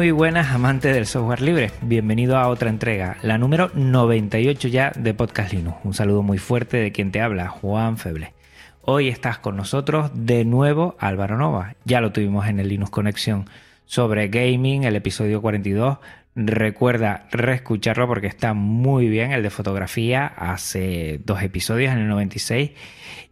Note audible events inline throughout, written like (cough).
Muy buenas amantes del software libre, bienvenido a otra entrega, la número 98 ya de Podcast Linux. Un saludo muy fuerte de quien te habla, Juan Feble. Hoy estás con nosotros de nuevo Álvaro Nova, ya lo tuvimos en el Linux Conexión sobre gaming, el episodio 42. Recuerda reescucharlo porque está muy bien el de fotografía, hace dos episodios en el 96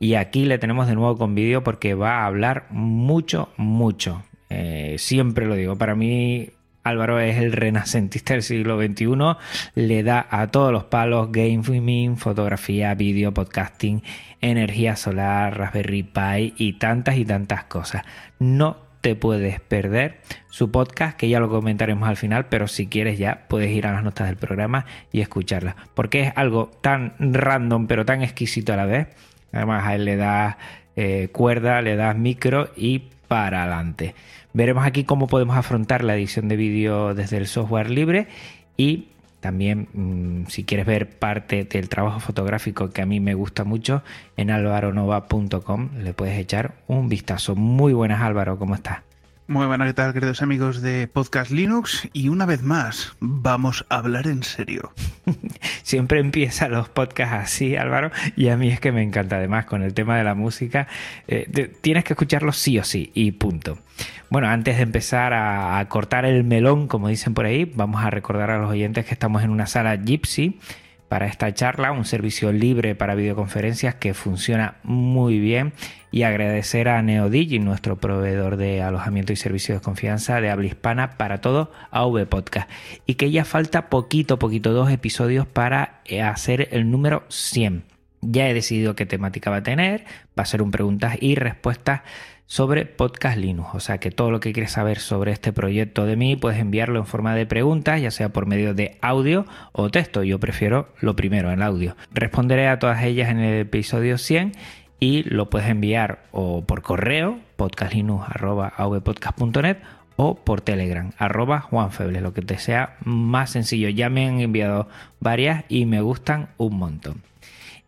y aquí le tenemos de nuevo con vídeo porque va a hablar mucho, mucho eh, siempre lo digo, para mí Álvaro es el renacentista del siglo XXI, le da a todos los palos gaming, fotografía, vídeo, podcasting, energía solar, Raspberry Pi y tantas y tantas cosas. No te puedes perder su podcast, que ya lo comentaremos al final, pero si quieres ya puedes ir a las notas del programa y escucharla, porque es algo tan random pero tan exquisito a la vez. Además a él le das eh, cuerda, le das micro y para adelante. Veremos aquí cómo podemos afrontar la edición de vídeo desde el software libre y también mm, si quieres ver parte del trabajo fotográfico que a mí me gusta mucho en alvaronova.com le puedes echar un vistazo. Muy buenas Álvaro, ¿cómo estás? Muy buenas, ¿qué tal, queridos amigos de Podcast Linux? Y una vez más, vamos a hablar en serio. (laughs) Siempre empiezan los podcasts así, Álvaro, y a mí es que me encanta. Además, con el tema de la música, eh, tienes que escucharlo sí o sí, y punto. Bueno, antes de empezar a, a cortar el melón, como dicen por ahí, vamos a recordar a los oyentes que estamos en una sala Gypsy para esta charla, un servicio libre para videoconferencias que funciona muy bien y agradecer a NeoDigi, nuestro proveedor de alojamiento y servicios de confianza de habla hispana para todo AV Podcast y que ya falta poquito, poquito, dos episodios para eh, hacer el número 100. Ya he decidido qué temática va a tener, va a ser un preguntas y respuestas sobre Podcast Linux. O sea que todo lo que quieres saber sobre este proyecto de mí puedes enviarlo en forma de preguntas, ya sea por medio de audio o texto. Yo prefiero lo primero, el audio. Responderé a todas ellas en el episodio 100 y lo puedes enviar o por correo, podcastlinux.avpodcast.net o por Telegram, arroba Juanfeble, lo que te sea más sencillo. Ya me han enviado varias y me gustan un montón.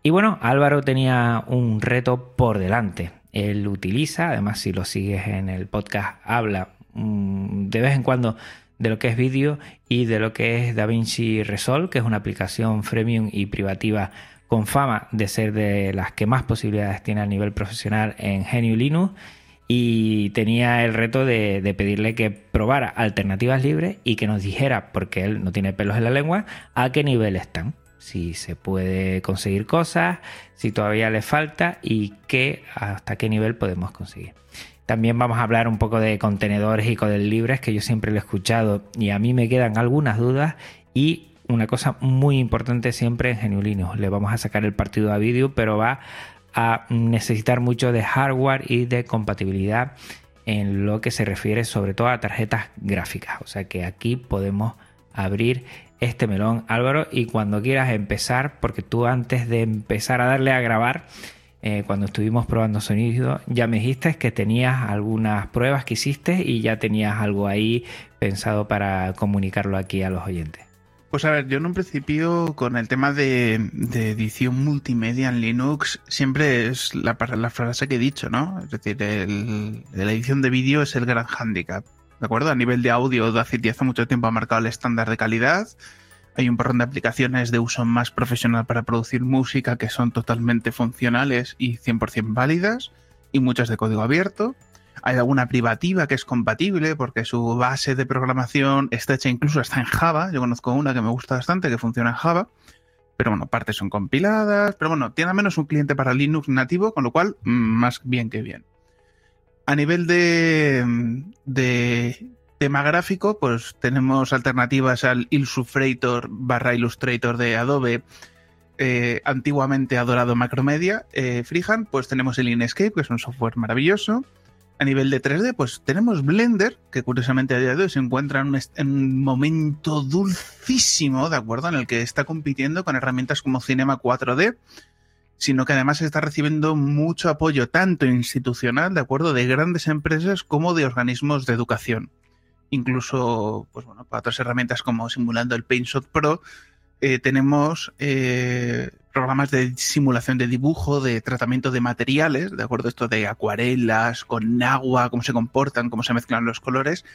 Y bueno, Álvaro tenía un reto por delante él utiliza. Además, si lo sigues en el podcast, habla mm, de vez en cuando de lo que es vídeo y de lo que es DaVinci Resolve, que es una aplicación freemium y privativa con fama de ser de las que más posibilidades tiene a nivel profesional en GNU Linux. Y tenía el reto de, de pedirle que probara alternativas libres y que nos dijera, porque él no tiene pelos en la lengua, a qué nivel están si se puede conseguir cosas, si todavía le falta y qué, hasta qué nivel podemos conseguir. También vamos a hablar un poco de contenedores y libres, que yo siempre lo he escuchado y a mí me quedan algunas dudas. Y una cosa muy importante siempre en Geniulino, le vamos a sacar el partido a vídeo, pero va a necesitar mucho de hardware y de compatibilidad en lo que se refiere sobre todo a tarjetas gráficas. O sea que aquí podemos abrir este melón, Álvaro, y cuando quieras empezar, porque tú antes de empezar a darle a grabar, eh, cuando estuvimos probando sonido, ya me dijiste que tenías algunas pruebas que hiciste y ya tenías algo ahí pensado para comunicarlo aquí a los oyentes. Pues a ver, yo en un principio con el tema de, edición multimedia en Linux siempre es la, frase que he dicho, ¿no? Es decir, la edición de vídeo es el gran hándicap. ¿De acuerdo? A nivel de audio, Audacity hace mucho tiempo ha marcado el estándar de calidad. Hay un porrón de aplicaciones de uso más profesional para producir música que son totalmente funcionales y 100% válidas, y muchas de código abierto. Hay alguna privativa que es compatible porque su base de programación está hecha incluso está en Java. Yo conozco una que me gusta bastante que funciona en Java. Pero bueno, partes son compiladas. Pero bueno, tiene al menos un cliente para Linux nativo, con lo cual, mm, más bien que bien. A nivel de, de tema gráfico, pues tenemos alternativas al Illustrator barra Illustrator de Adobe, eh, antiguamente adorado Macromedia, eh, Freehand, pues tenemos el Inkscape, que es un software maravilloso. A nivel de 3D, pues tenemos Blender, que curiosamente a día de hoy se encuentra en un, en un momento dulcísimo, ¿de acuerdo? En el que está compitiendo con herramientas como Cinema 4D, sino que además está recibiendo mucho apoyo tanto institucional, ¿de acuerdo? De grandes empresas como de organismos de educación. Incluso, pues bueno, para otras herramientas como simulando el PaintShot Pro, eh, tenemos eh, programas de simulación de dibujo, de tratamiento de materiales, ¿de acuerdo? Esto de acuarelas, con agua, cómo se comportan, cómo se mezclan los colores,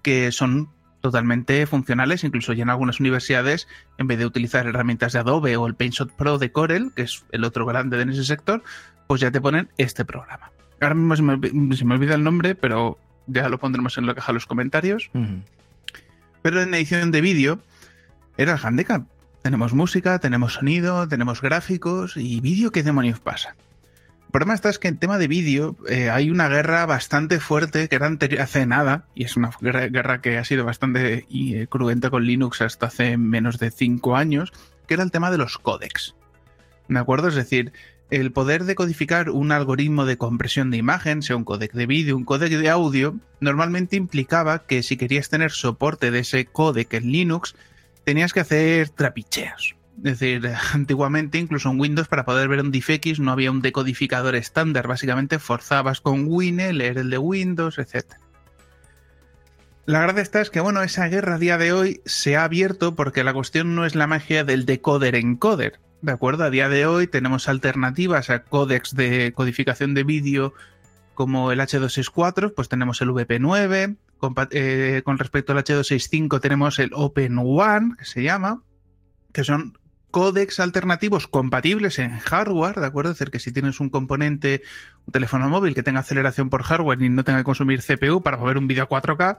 que son totalmente funcionales, incluso ya en algunas universidades, en vez de utilizar herramientas de Adobe o el PaintShot Pro de Corel, que es el otro grande en ese sector, pues ya te ponen este programa. Ahora mismo se me, se me olvida el nombre, pero ya lo pondremos en la caja de los comentarios. Uh -huh. Pero en edición de vídeo era el handicap. Tenemos música, tenemos sonido, tenemos gráficos y vídeo, ¿qué demonios pasa? Problema está es que en tema de vídeo eh, hay una guerra bastante fuerte que era anterior, hace nada, y es una guerra, que ha sido bastante eh, cruenta con Linux hasta hace menos de 5 años, que era el tema de los códecs. ¿De acuerdo? Es decir, el poder decodificar un algoritmo de compresión de imagen, sea un códec de vídeo, un códec de audio, normalmente implicaba que si querías tener soporte de ese códec en Linux, tenías que hacer trapicheos. Es decir, (laughs) antiguamente incluso en Windows para poder ver un DivX no había un decodificador estándar, básicamente forzabas con Wine, leer el de Windows, etc. La gracia está es que, bueno, esa guerra a día de hoy se ha abierto porque la cuestión no es la magia del decoder-encoder. ¿De acuerdo? A día de hoy tenemos alternativas a códex de codificación de vídeo como el H264, pues tenemos el VP9, con, eh, con, respecto al H265 tenemos el Open One, que se llama, que son códex alternativos compatibles en hardware, ¿de acuerdo? Es decir, que si tienes un componente, un teléfono móvil que tenga aceleración por hardware y no tenga que consumir CPU para ver un vídeo a 4K,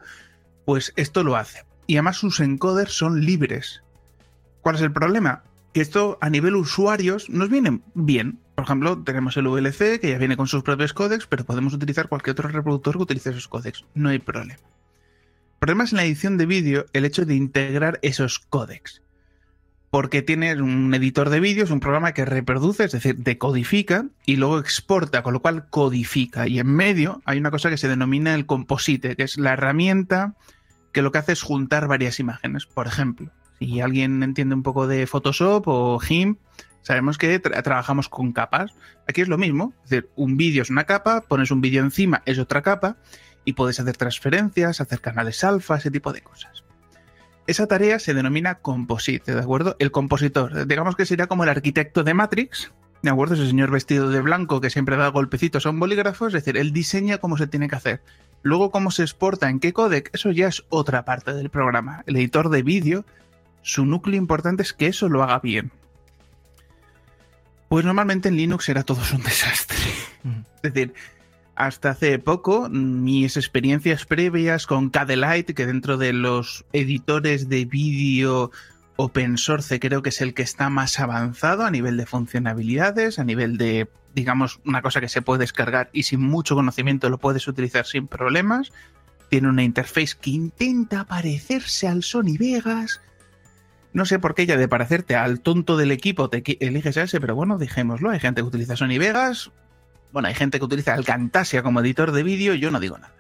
pues esto lo hace. Y además sus encoders son libres. ¿Cuál es el problema? Que esto a nivel usuarios nos viene bien. Por ejemplo, tenemos el VLC que ya viene con sus propios códecs, pero podemos utilizar cualquier otro reproductor que utilice esos códecs. No hay problema. El problema es en la edición de vídeo el hecho de integrar esos códecs. Porque tiene un editor de vídeo, es un programa que reproduce, es decir, decodifica y luego exporta, con lo cual codifica. Y en medio hay una cosa que se denomina el composite, que es la herramienta que lo que hace es juntar varias imágenes. Por ejemplo, si alguien entiende un poco de Photoshop o GIMP, sabemos que tra trabajamos con capas. Aquí es lo mismo, es decir, un vídeo es una capa, pones un vídeo encima, es otra capa, y puedes hacer transferencias, hacer canales alfa, ese tipo de cosas. Esa tarea se denomina composite, ¿de acuerdo? El compositor, digamos que sería como el arquitecto de Matrix, ¿de acuerdo? Ese señor vestido de blanco que siempre da golpecitos a un bolígrafo, es decir, él diseña cómo se tiene que hacer. Luego, cómo se exporta, en qué codec, eso ya es otra parte del programa. El editor de vídeo, su núcleo importante es que eso lo haga bien. Pues normalmente en Linux era todo un desastre. Es decir, hasta hace poco, mis experiencias previas con Cadelite, que dentro de los editores de vídeo open source creo que es el que está más avanzado a nivel de funcionalidades, a nivel de, digamos, una cosa que se puede descargar y sin mucho conocimiento lo puedes utilizar sin problemas. Tiene una interface que intenta parecerse al Sony Vegas. No sé por qué ya de parecerte al tonto del equipo te eliges a ese, pero bueno, dejémoslo. Hay gente que utiliza Sony Vegas, bueno, hay gente que utiliza el Camtasia como editor de vídeo, yo no digo nada.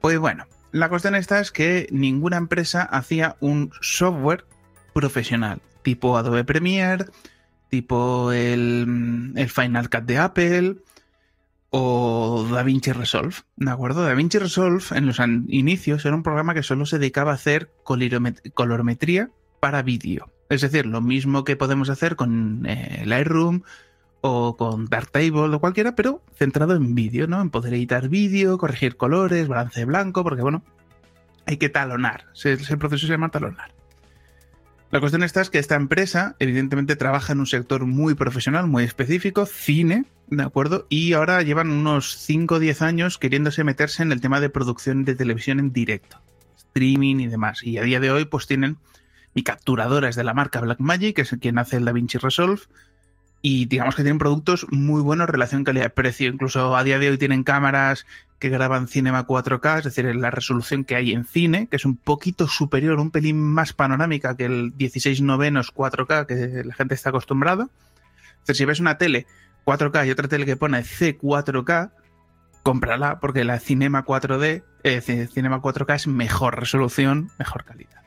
Pues bueno, la cuestión esta es que ninguna empresa hacía un software profesional, tipo Adobe Premiere, tipo el, el Final Cut de Apple o DaVinci Resolve, ¿de acuerdo? DaVinci Resolve en los inicios era un programa que solo se dedicaba a hacer colorimetría para vídeo. Es decir, lo mismo que podemos hacer con eh, Lightroom, o con Darktable o cualquiera, pero centrado en vídeo, ¿no? En poder editar vídeo, corregir colores, balance blanco, porque bueno, hay que talonar. Ese proceso se llama talonar. La cuestión está es que esta empresa, evidentemente, trabaja en un sector muy profesional, muy específico, cine, ¿de acuerdo? Y ahora llevan unos 5 o 10 años queriéndose meterse en el tema de producción de televisión en directo, streaming y demás. Y a día de hoy, pues tienen y capturadores de la marca Blackmagic, que es quien hace el DaVinci Resolve, y digamos que tienen productos muy buenos relación calidad-precio. Incluso a día de hoy tienen cámaras que graban Cinema 4K, es decir, la resolución que hay en cine, que es un poquito superior, un pelín más panorámica que el 16 novenos 4K que la gente está acostumbrado. si ves una tele 4K y otra tele que pone C4K, cómprala porque la Cinema 4D, eh, Cinema 4K es mejor resolución, mejor calidad.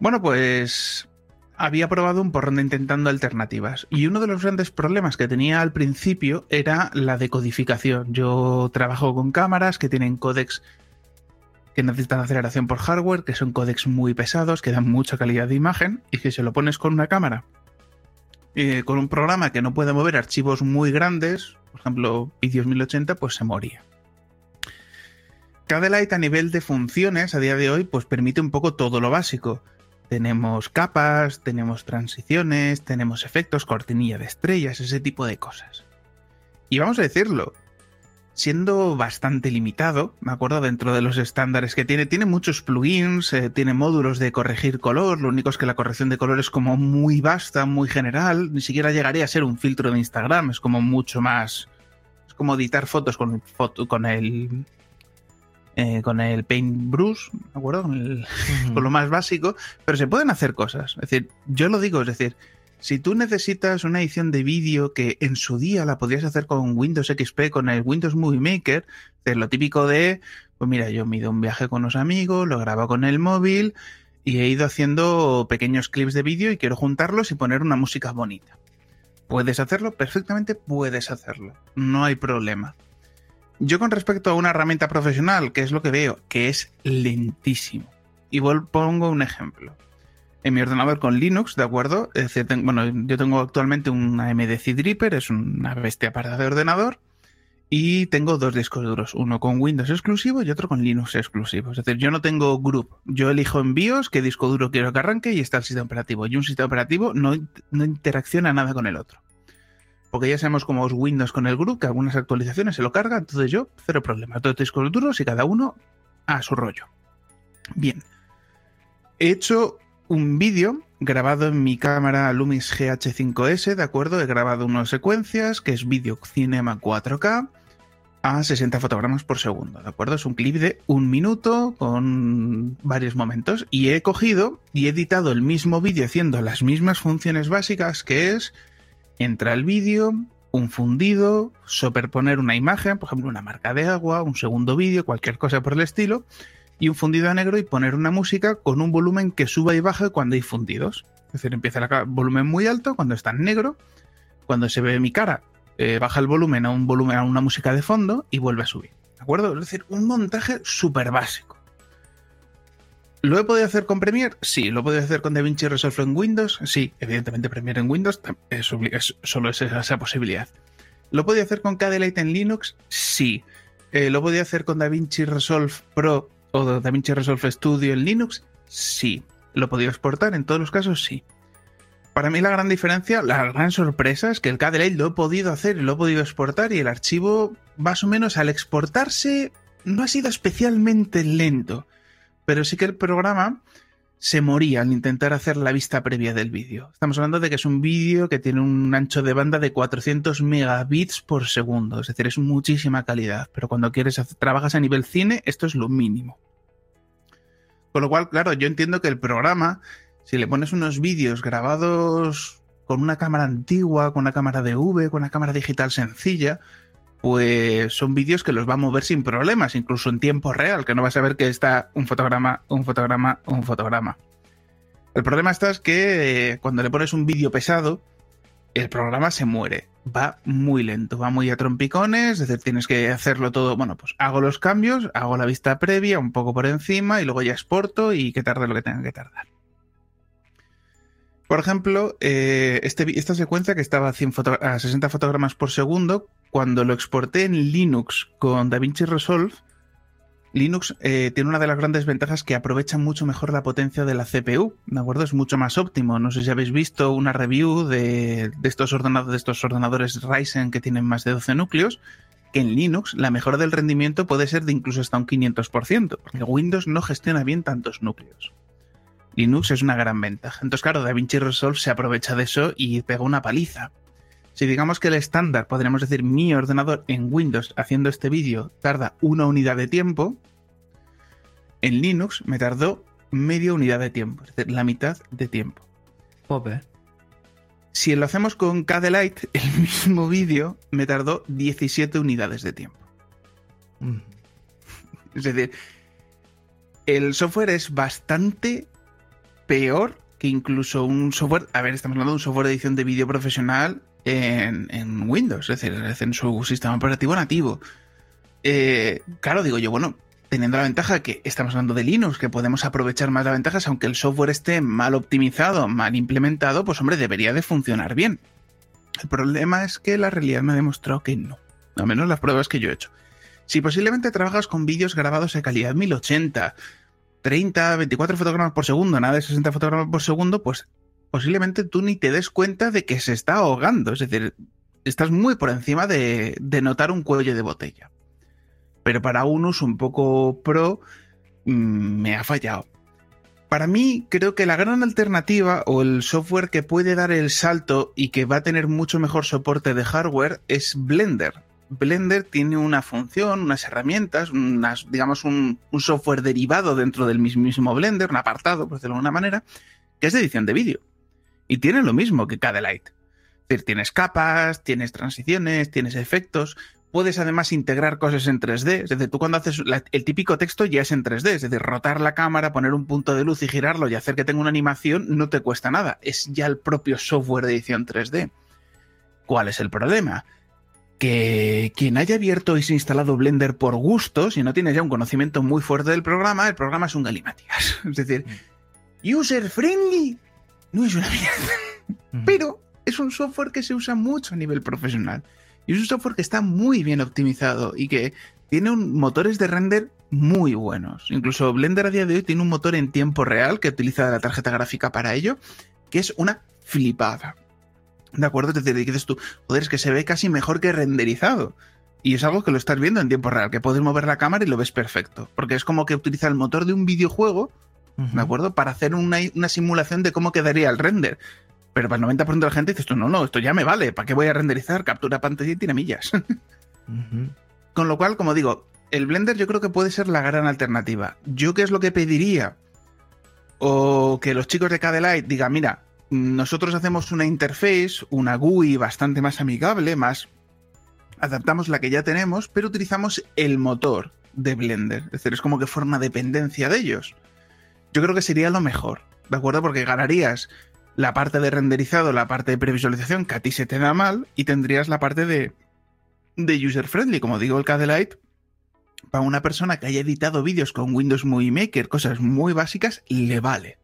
Bueno, pues había probado un porrón intentando alternativas y uno de los grandes problemas que tenía al principio era la decodificación. Yo trabajo con cámaras que tienen códex que necesitan aceleración por hardware, que son códex muy pesados, que dan mucha calidad de imagen y que se lo pones con una cámara, eh, con un programa que no puede mover archivos muy grandes, por ejemplo, vídeos 1080, pues se moría. Light a nivel de funciones a día de hoy pues permite un poco todo lo básico tenemos capas, tenemos transiciones, tenemos efectos, cortinilla de estrellas, ese tipo de cosas. Y vamos a decirlo, siendo bastante limitado, me acuerdo dentro de los estándares que tiene, tiene muchos plugins, eh, tiene módulos de corregir color, lo único es que la corrección de color es como muy vasta, muy general, ni siquiera llegaría a ser un filtro de Instagram, es como mucho más... Es como editar fotos con, con el eh, con el Paintbrush, ¿de acuerdo? Con, lo más básico, pero se pueden hacer cosas. Es decir, yo lo digo, es decir, si tú necesitas una edición de vídeo que en su día la podías hacer con Windows XP, con el Windows Movie Maker, es lo típico de, pues mira, yo me he ido un viaje con unos amigos, lo grabo con el móvil y he ido haciendo pequeños clips de vídeo y quiero juntarlos y poner una música bonita. ¿Puedes hacerlo? Perfectamente puedes hacerlo. No hay problema. Yo con respecto a una herramienta profesional, que es lo que veo, que es lentísimo. Y pongo un ejemplo. En mi ordenador con Linux, ¿de acuerdo? Bueno, yo tengo actualmente una AMD Dripper, es una bestia para de ordenador. Y tengo dos discos duros, uno con Windows exclusivo y otro con Linux exclusivo. Es decir, yo no tengo group. Yo elijo en BIOS qué disco duro quiero que arranque y está el sistema operativo. Y un sistema operativo no, no interacciona nada con el otro porque ya sabemos cómo es Windows con el group, que algunas actualizaciones se lo carga, entonces yo, cero problema, todos discos duros y cada uno a su rollo. Bien, he hecho un vídeo grabado en mi cámara Lumix GH5S, ¿de acuerdo? He grabado unas secuencias, que es vídeo Cinema 4K a 60 fotogramas por segundo, ¿de acuerdo? Es un clip de un minuto con varios momentos y he cogido y he editado el mismo vídeo haciendo las mismas funciones básicas que es entra el vídeo, un fundido, superponer una imagen, por ejemplo, una marca de agua, un segundo vídeo, cualquier cosa por el estilo, y un fundido a negro y poner una música con un volumen que suba y baje cuando hay fundidos. Es decir, empieza el volumen muy alto cuando está en negro, cuando se ve mi cara, eh, baja el volumen a un volumen a una música de fondo y vuelve a subir. ¿De acuerdo? Es decir, un montaje súper básico. ¿Lo he podido hacer con Premiere? Sí. ¿Lo he podido hacer con DaVinci Resolve en Windows? Sí. Evidentemente Premiere en Windows es, solo es esa, posibilidad. ¿Lo he podido hacer con Kdelight en Linux? Sí. Eh, ¿Lo he podido hacer con DaVinci Resolve Pro o DaVinci Resolve Studio en Linux? Sí. ¿Lo he podido exportar? En todos los casos, sí. Para mí la gran diferencia, la gran sorpresa es que el Kdelight lo he podido hacer y lo he podido exportar y el archivo más o menos al exportarse no ha sido especialmente lento pero sí que el programa se moría al intentar hacer la vista previa del vídeo. Estamos hablando de que es un vídeo que tiene un ancho de banda de 400 megabits por segundo, es decir, es muchísima calidad, pero cuando quieres trabajas a nivel cine, esto es lo mínimo. Con lo cual, claro, yo entiendo que el programa, si le pones unos vídeos grabados con una cámara antigua, con una cámara de V, con una cámara digital sencilla, pues son vídeos que los va a mover sin problemas, incluso en tiempo real, que no vas a ver que está un fotograma, un fotograma, un fotograma. El problema está es que eh, cuando le pones un vídeo pesado, el programa se muere. Va muy lento, va muy a trompicones, es decir, tienes que hacerlo todo. Bueno, pues hago los cambios, hago la vista previa, un poco por encima, y luego ya exporto y que tarde lo que tenga que tardar. Por ejemplo, eh, este, esta secuencia que estaba a, 60 fotogramas por segundo, cuando lo exporté en Linux con DaVinci Resolve, Linux eh, tiene una de las grandes ventajas que aprovecha mucho mejor la potencia de la CPU, ¿de acuerdo? Es mucho más óptimo. No sé si habéis visto una review de, estos, ordenadores, de estos ordenadores Ryzen que tienen más de 12 núcleos, que en Linux la mejora del rendimiento puede ser de incluso hasta un 500%, porque Windows no gestiona bien tantos núcleos. Linux es una gran ventaja. Entonces, claro, DaVinci Resolve se aprovecha de eso y pega una paliza. Si digamos que el estándar, podríamos decir, mi ordenador en Windows haciendo este vídeo tarda una unidad de tiempo, en Linux me tardó media unidad de tiempo, es decir, la mitad de tiempo. Pope. Si lo hacemos con Kdelight, (laughs) el mismo vídeo me tardó 17 unidades de tiempo. Mm. Es decir, el software es bastante peor que incluso un software. A ver, estamos hablando de un software de edición de vídeo profesional en, en Windows, es decir, en su sistema operativo nativo. Eh, claro, digo yo, bueno, teniendo la ventaja que estamos hablando de Linux, que podemos aprovechar más las ventajas, aunque el software esté mal optimizado, mal implementado, pues hombre, debería de funcionar bien. El problema es que la realidad me ha demostrado que no, al menos las pruebas que yo he hecho. Si posiblemente trabajas con vídeos grabados de calidad 1080, 30, 24 fotogramas por segundo, nada de 60 fotogramas por segundo, pues posiblemente tú ni te des cuenta de que se está ahogando. Es decir, estás muy por encima de, de notar un cuello de botella. Pero para unos un poco pro mm, me ha fallado. Para mí, creo que la gran alternativa o el software que puede dar el salto y que va a tener mucho mejor soporte de hardware es Blender. Blender tiene una función, unas herramientas, unas, digamos un, software derivado dentro del mismísimo Blender, un apartado, por decirlo de alguna manera, que es de edición de vídeo. Y tiene lo mismo que Kdelight. Es decir, tienes capas, tienes transiciones, tienes efectos, puedes además integrar cosas en 3D. Es decir, tú cuando haces el típico texto ya es en 3D. Es decir, rotar la cámara, poner un punto de luz y girarlo y hacer que tenga una animación no te cuesta nada. Es ya el propio software de edición 3D. ¿Cuál es el problema? Que quien haya abierto y se ha instalado Blender por gusto, si no tienes ya un conocimiento muy fuerte del programa, el programa es un galimatías. (laughs) Es decir, user friendly no es una mierda pero es un software que se usa mucho a nivel profesional. Y es un software que está muy bien optimizado y que tiene un- motores de render muy buenos. Incluso Blender a día de hoy tiene un motor en tiempo real que utiliza la tarjeta gráfica para ello, que es una flipada. ¿De acuerdo? Es decir, dices tú, joder, es que se ve casi mejor que renderizado. Y es algo que lo estás viendo en tiempo real, que puedes mover la cámara y lo ves perfecto. Porque es como que utiliza el motor de un videojuego. ¿de acuerdo? Para hacer una, una simulación de cómo quedaría el render. Pero para el 90% de la gente dices tú, no, no, esto ya me vale, ¿para qué voy a renderizar? Captura pantalla y tiramillas. (laughs) Con lo cual, como digo, el Blender yo creo que puede ser la gran alternativa. ¿Yo qué es lo que pediría? O que los chicos de Kdelight digan, mira, nosotros hacemos una interface, una GUI bastante más amigable, más... Adaptamos la que ya tenemos, pero utilizamos el motor de Blender. Es decir, es como que forma dependencia de ellos. Yo creo que sería lo mejor, ¿de acuerdo? Porque ganarías la parte de renderizado, la parte de previsualización que a ti se te da mal, y tendrías la parte de, de user friendly, como digo el Kdelight, para una persona que haya editado vídeos con Windows Movie Maker, cosas muy básicas, le vale.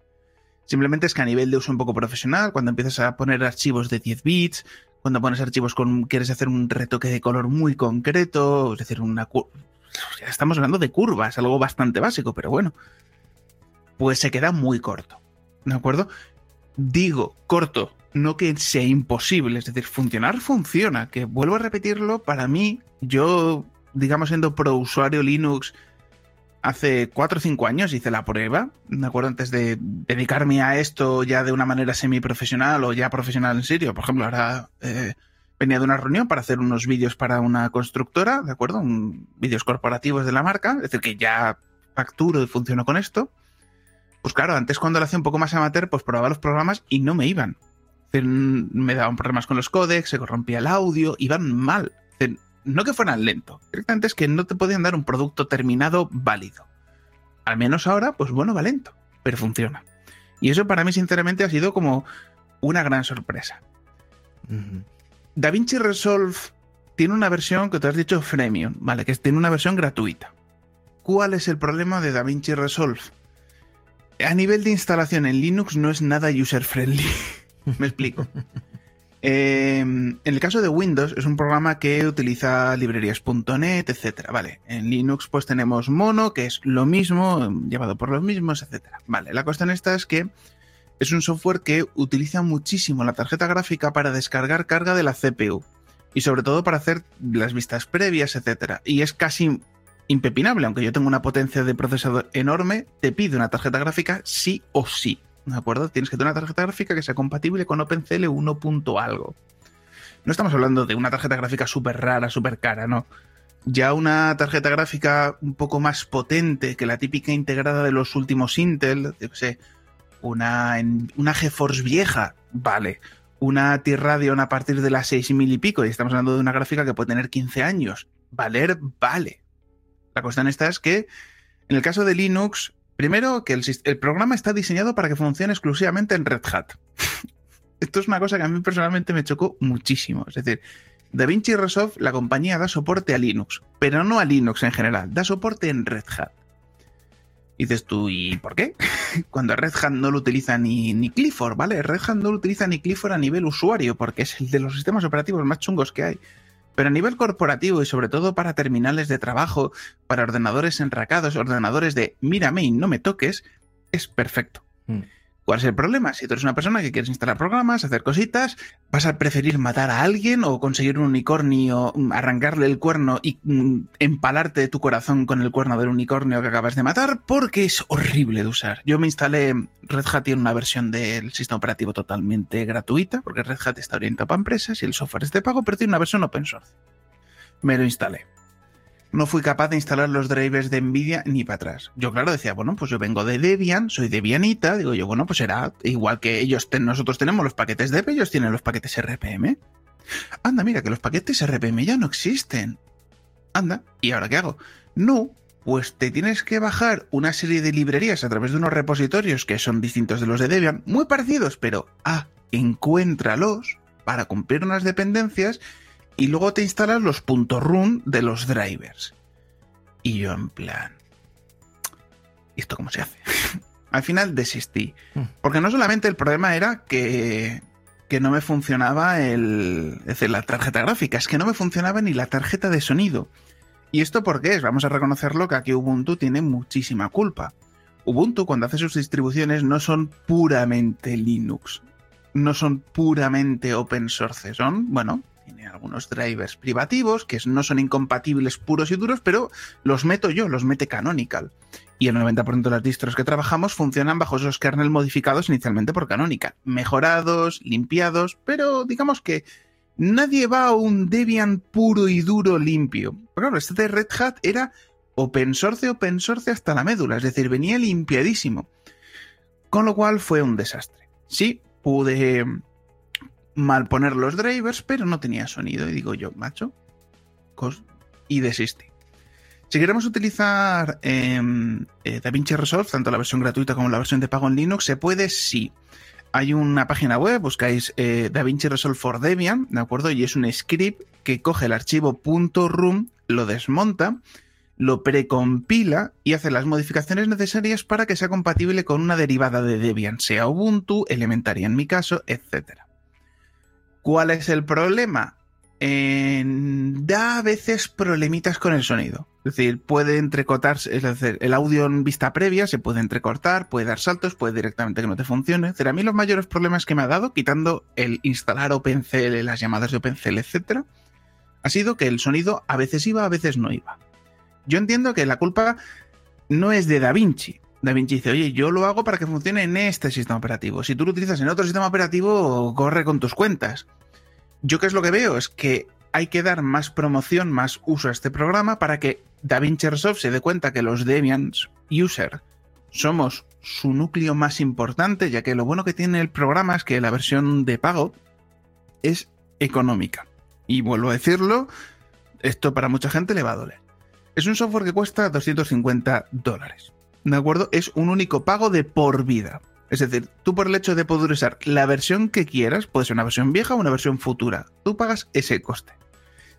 Simplemente es que a nivel de uso un poco profesional, cuando empiezas a poner archivos de 10 bits, cuando pones archivos con quieres hacer un retoque de color muy concreto, es decir, una estamos hablando de curvas, algo bastante básico, pero bueno, pues se queda muy corto. ¿De acuerdo? Digo corto, no que sea imposible, es decir, funcionar funciona, que vuelvo a repetirlo, para mí, yo, digamos, siendo pro usuario Linux, hace 4 o 5 años hice la prueba, ¿de acuerdo? Antes de dedicarme a esto ya de una manera semiprofesional o ya profesional en serio. Por ejemplo, ahora eh, venía de una reunión para hacer unos vídeos para una constructora, ¿de acuerdo? Un- vídeos corporativos de la marca, es decir, que ya facturo y funciono con esto. Pues claro, antes cuando lo hacía un poco más amateur, pues probaba los programas y no me iban. Me daban problemas con los códecs, se corrompía el audio, iban mal. No que fueran lento, directamente es que no te podían dar un producto terminado válido. Al menos ahora, pues bueno, va lento, pero funciona. Y eso para mí, sinceramente, ha sido como una gran sorpresa. Ujú. DaVinci Resolve tiene una versión que te has dicho freemium, ¿vale? Que tiene una versión gratuita. ¿Cuál es el problema de DaVinci Resolve? A nivel de instalación en Linux no es nada user friendly. (laughs) Me explico. (laughs) Eh, en el caso de Windows es un programa que utiliza librerías.net, etcétera. Vale, en Linux pues tenemos Mono, que es lo mismo, llevado por los mismos, etcétera. Vale, la cuestión esta es que es un software que utiliza muchísimo la tarjeta gráfica para descargar carga de la CPU y sobre todo para hacer las vistas previas, etcétera. Y es casi impepinable, aunque yo tengo una potencia de procesador enorme, te pide una tarjeta gráfica sí o sí. ¿De acuerdo? Tienes que tener una tarjeta gráfica que sea compatible con OpenCL 1. punto algo. no estamos hablando de una tarjeta gráfica súper rara, súper cara, no. Ya una tarjeta gráfica un poco más potente que la típica integrada de los últimos Intel, yo sé, una, una GeForce vieja, vale. Una T-Radeon a partir de las 6000 y pico, y estamos hablando de una gráfica que puede tener 15 años. Valer, vale. La cuestión esta es que, en el caso de Linux, primero que el, programa está diseñado para que funcione exclusivamente en Red Hat. (laughs) Esto es una cosa que a mí personalmente me chocó muchísimo. Es decir, DaVinci Resolve, la compañía da soporte a Linux, pero no a Linux en general, da soporte en Red Hat. Dices tú, ¿y por qué? (laughs) Cuando Red Hat no lo utiliza ni, ni Clifford, ¿vale? Red Hat no lo utiliza ni Clifford a nivel usuario, porque es el de los sistemas operativos más chungos que hay. Pero a nivel corporativo y sobre todo para terminales de trabajo, para ordenadores enracados, ordenadores de mírame y no me toques, es perfecto. Mm. ¿Cuál es el problema? Si tú eres una persona que quieres instalar programas, hacer cositas, vas a preferir matar a alguien o conseguir un unicornio, mm, arrancarle el cuerno y mm, empalarte tu corazón con el cuerno del unicornio que acabas de matar porque es horrible de usar. Yo me instalé Red Hat en una versión del sistema operativo totalmente gratuita, porque Red Hat está orientado para empresas y el software es de pago, pero tiene una versión open source. Me lo instalé no fui capaz de instalar los drivers de Nvidia ni para atrás. Yo, claro, decía, bueno, pues yo vengo de Debian, soy Debianita, digo yo, bueno, pues será igual que ellos, nosotros tenemos los paquetes DEP, ellos tienen los paquetes RPM. Anda, mira, que los paquetes RPM ya no existen. Anda, ¿y ahora qué hago? No, pues te tienes que bajar una serie de librerías a través de unos repositorios que son distintos de los de Debian, muy parecidos, pero, ah, encuéntralos para cumplir unas dependencias y luego te instalas los .run de los drivers. Y yo en plan... ¿Y esto cómo se hace? (laughs) Al final desistí. Mm. Porque no solamente el problema era que, que no me funcionaba el, es decir, la tarjeta gráfica, es que no me funcionaba ni la tarjeta de sonido. ¿Y esto por qué es? Vamos a reconocerlo que aquí Ubuntu tiene muchísima culpa. Ubuntu cuando hace sus distribuciones no son puramente Linux, no son puramente open source, son, bueno, tiene algunos drivers privativos que no son incompatibles puros y duros, pero los meto yo, los mete Canonical. Y el 90% de las distros que trabajamos funcionan bajo esos kernel modificados inicialmente por Canonical. Mejorados, limpiados, pero digamos que nadie va a un Debian puro y duro limpio. Pero claro, este de Red Hat era open source, open source hasta la médula, es decir, venía limpiadísimo. Con lo cual fue un desastre. Sí, pude mal poner los drivers, pero no tenía sonido. Y digo yo, macho, y desistí. Si queremos utilizar em, eh, DaVinci Resolve, tanto la versión gratuita como la versión de pago en Linux, se puede, sí. Hay una página web, buscáis eh, DaVinci Resolve for Debian, ¿de acuerdo? Y es un script que coge el archivo .rum, lo desmonta, lo precompila y hace las modificaciones necesarias para que sea compatible con una derivada de Debian, sea Ubuntu, Elementary en mi caso, etcétera. ¿Cuál es el problema? da a veces problemitas con el sonido. Es decir, puede entrecortarse, es decir, el audio en vista previa se puede entrecortar, puede dar saltos, puede directamente que no te funcione. Es a mí los mayores problemas que me ha dado, quitando el instalar OpenCL, las llamadas de OpenCL, etc., ha sido que el sonido a veces iba, a veces no iba. Yo entiendo que la culpa no es de DaVinci, DaVinci dice, oye, yo lo hago para que funcione en este sistema operativo. Si tú lo utilizas en otro sistema operativo, corre con tus cuentas. Yo qué es lo que veo es que hay que dar más promoción, más uso a este programa para que DaVinci Resolve se dé cuenta que los Debian user somos su núcleo más importante, ya que lo bueno que tiene el programa es que la versión de pago es económica. Y vuelvo a decirlo, esto para mucha gente le va a doler. Es un software que cuesta 250 dólares. ¿De acuerdo? Es un único pago de por vida. Es decir, tú por el hecho de poder usar la versión que quieras, puede ser una versión vieja o una versión futura, tú pagas ese coste.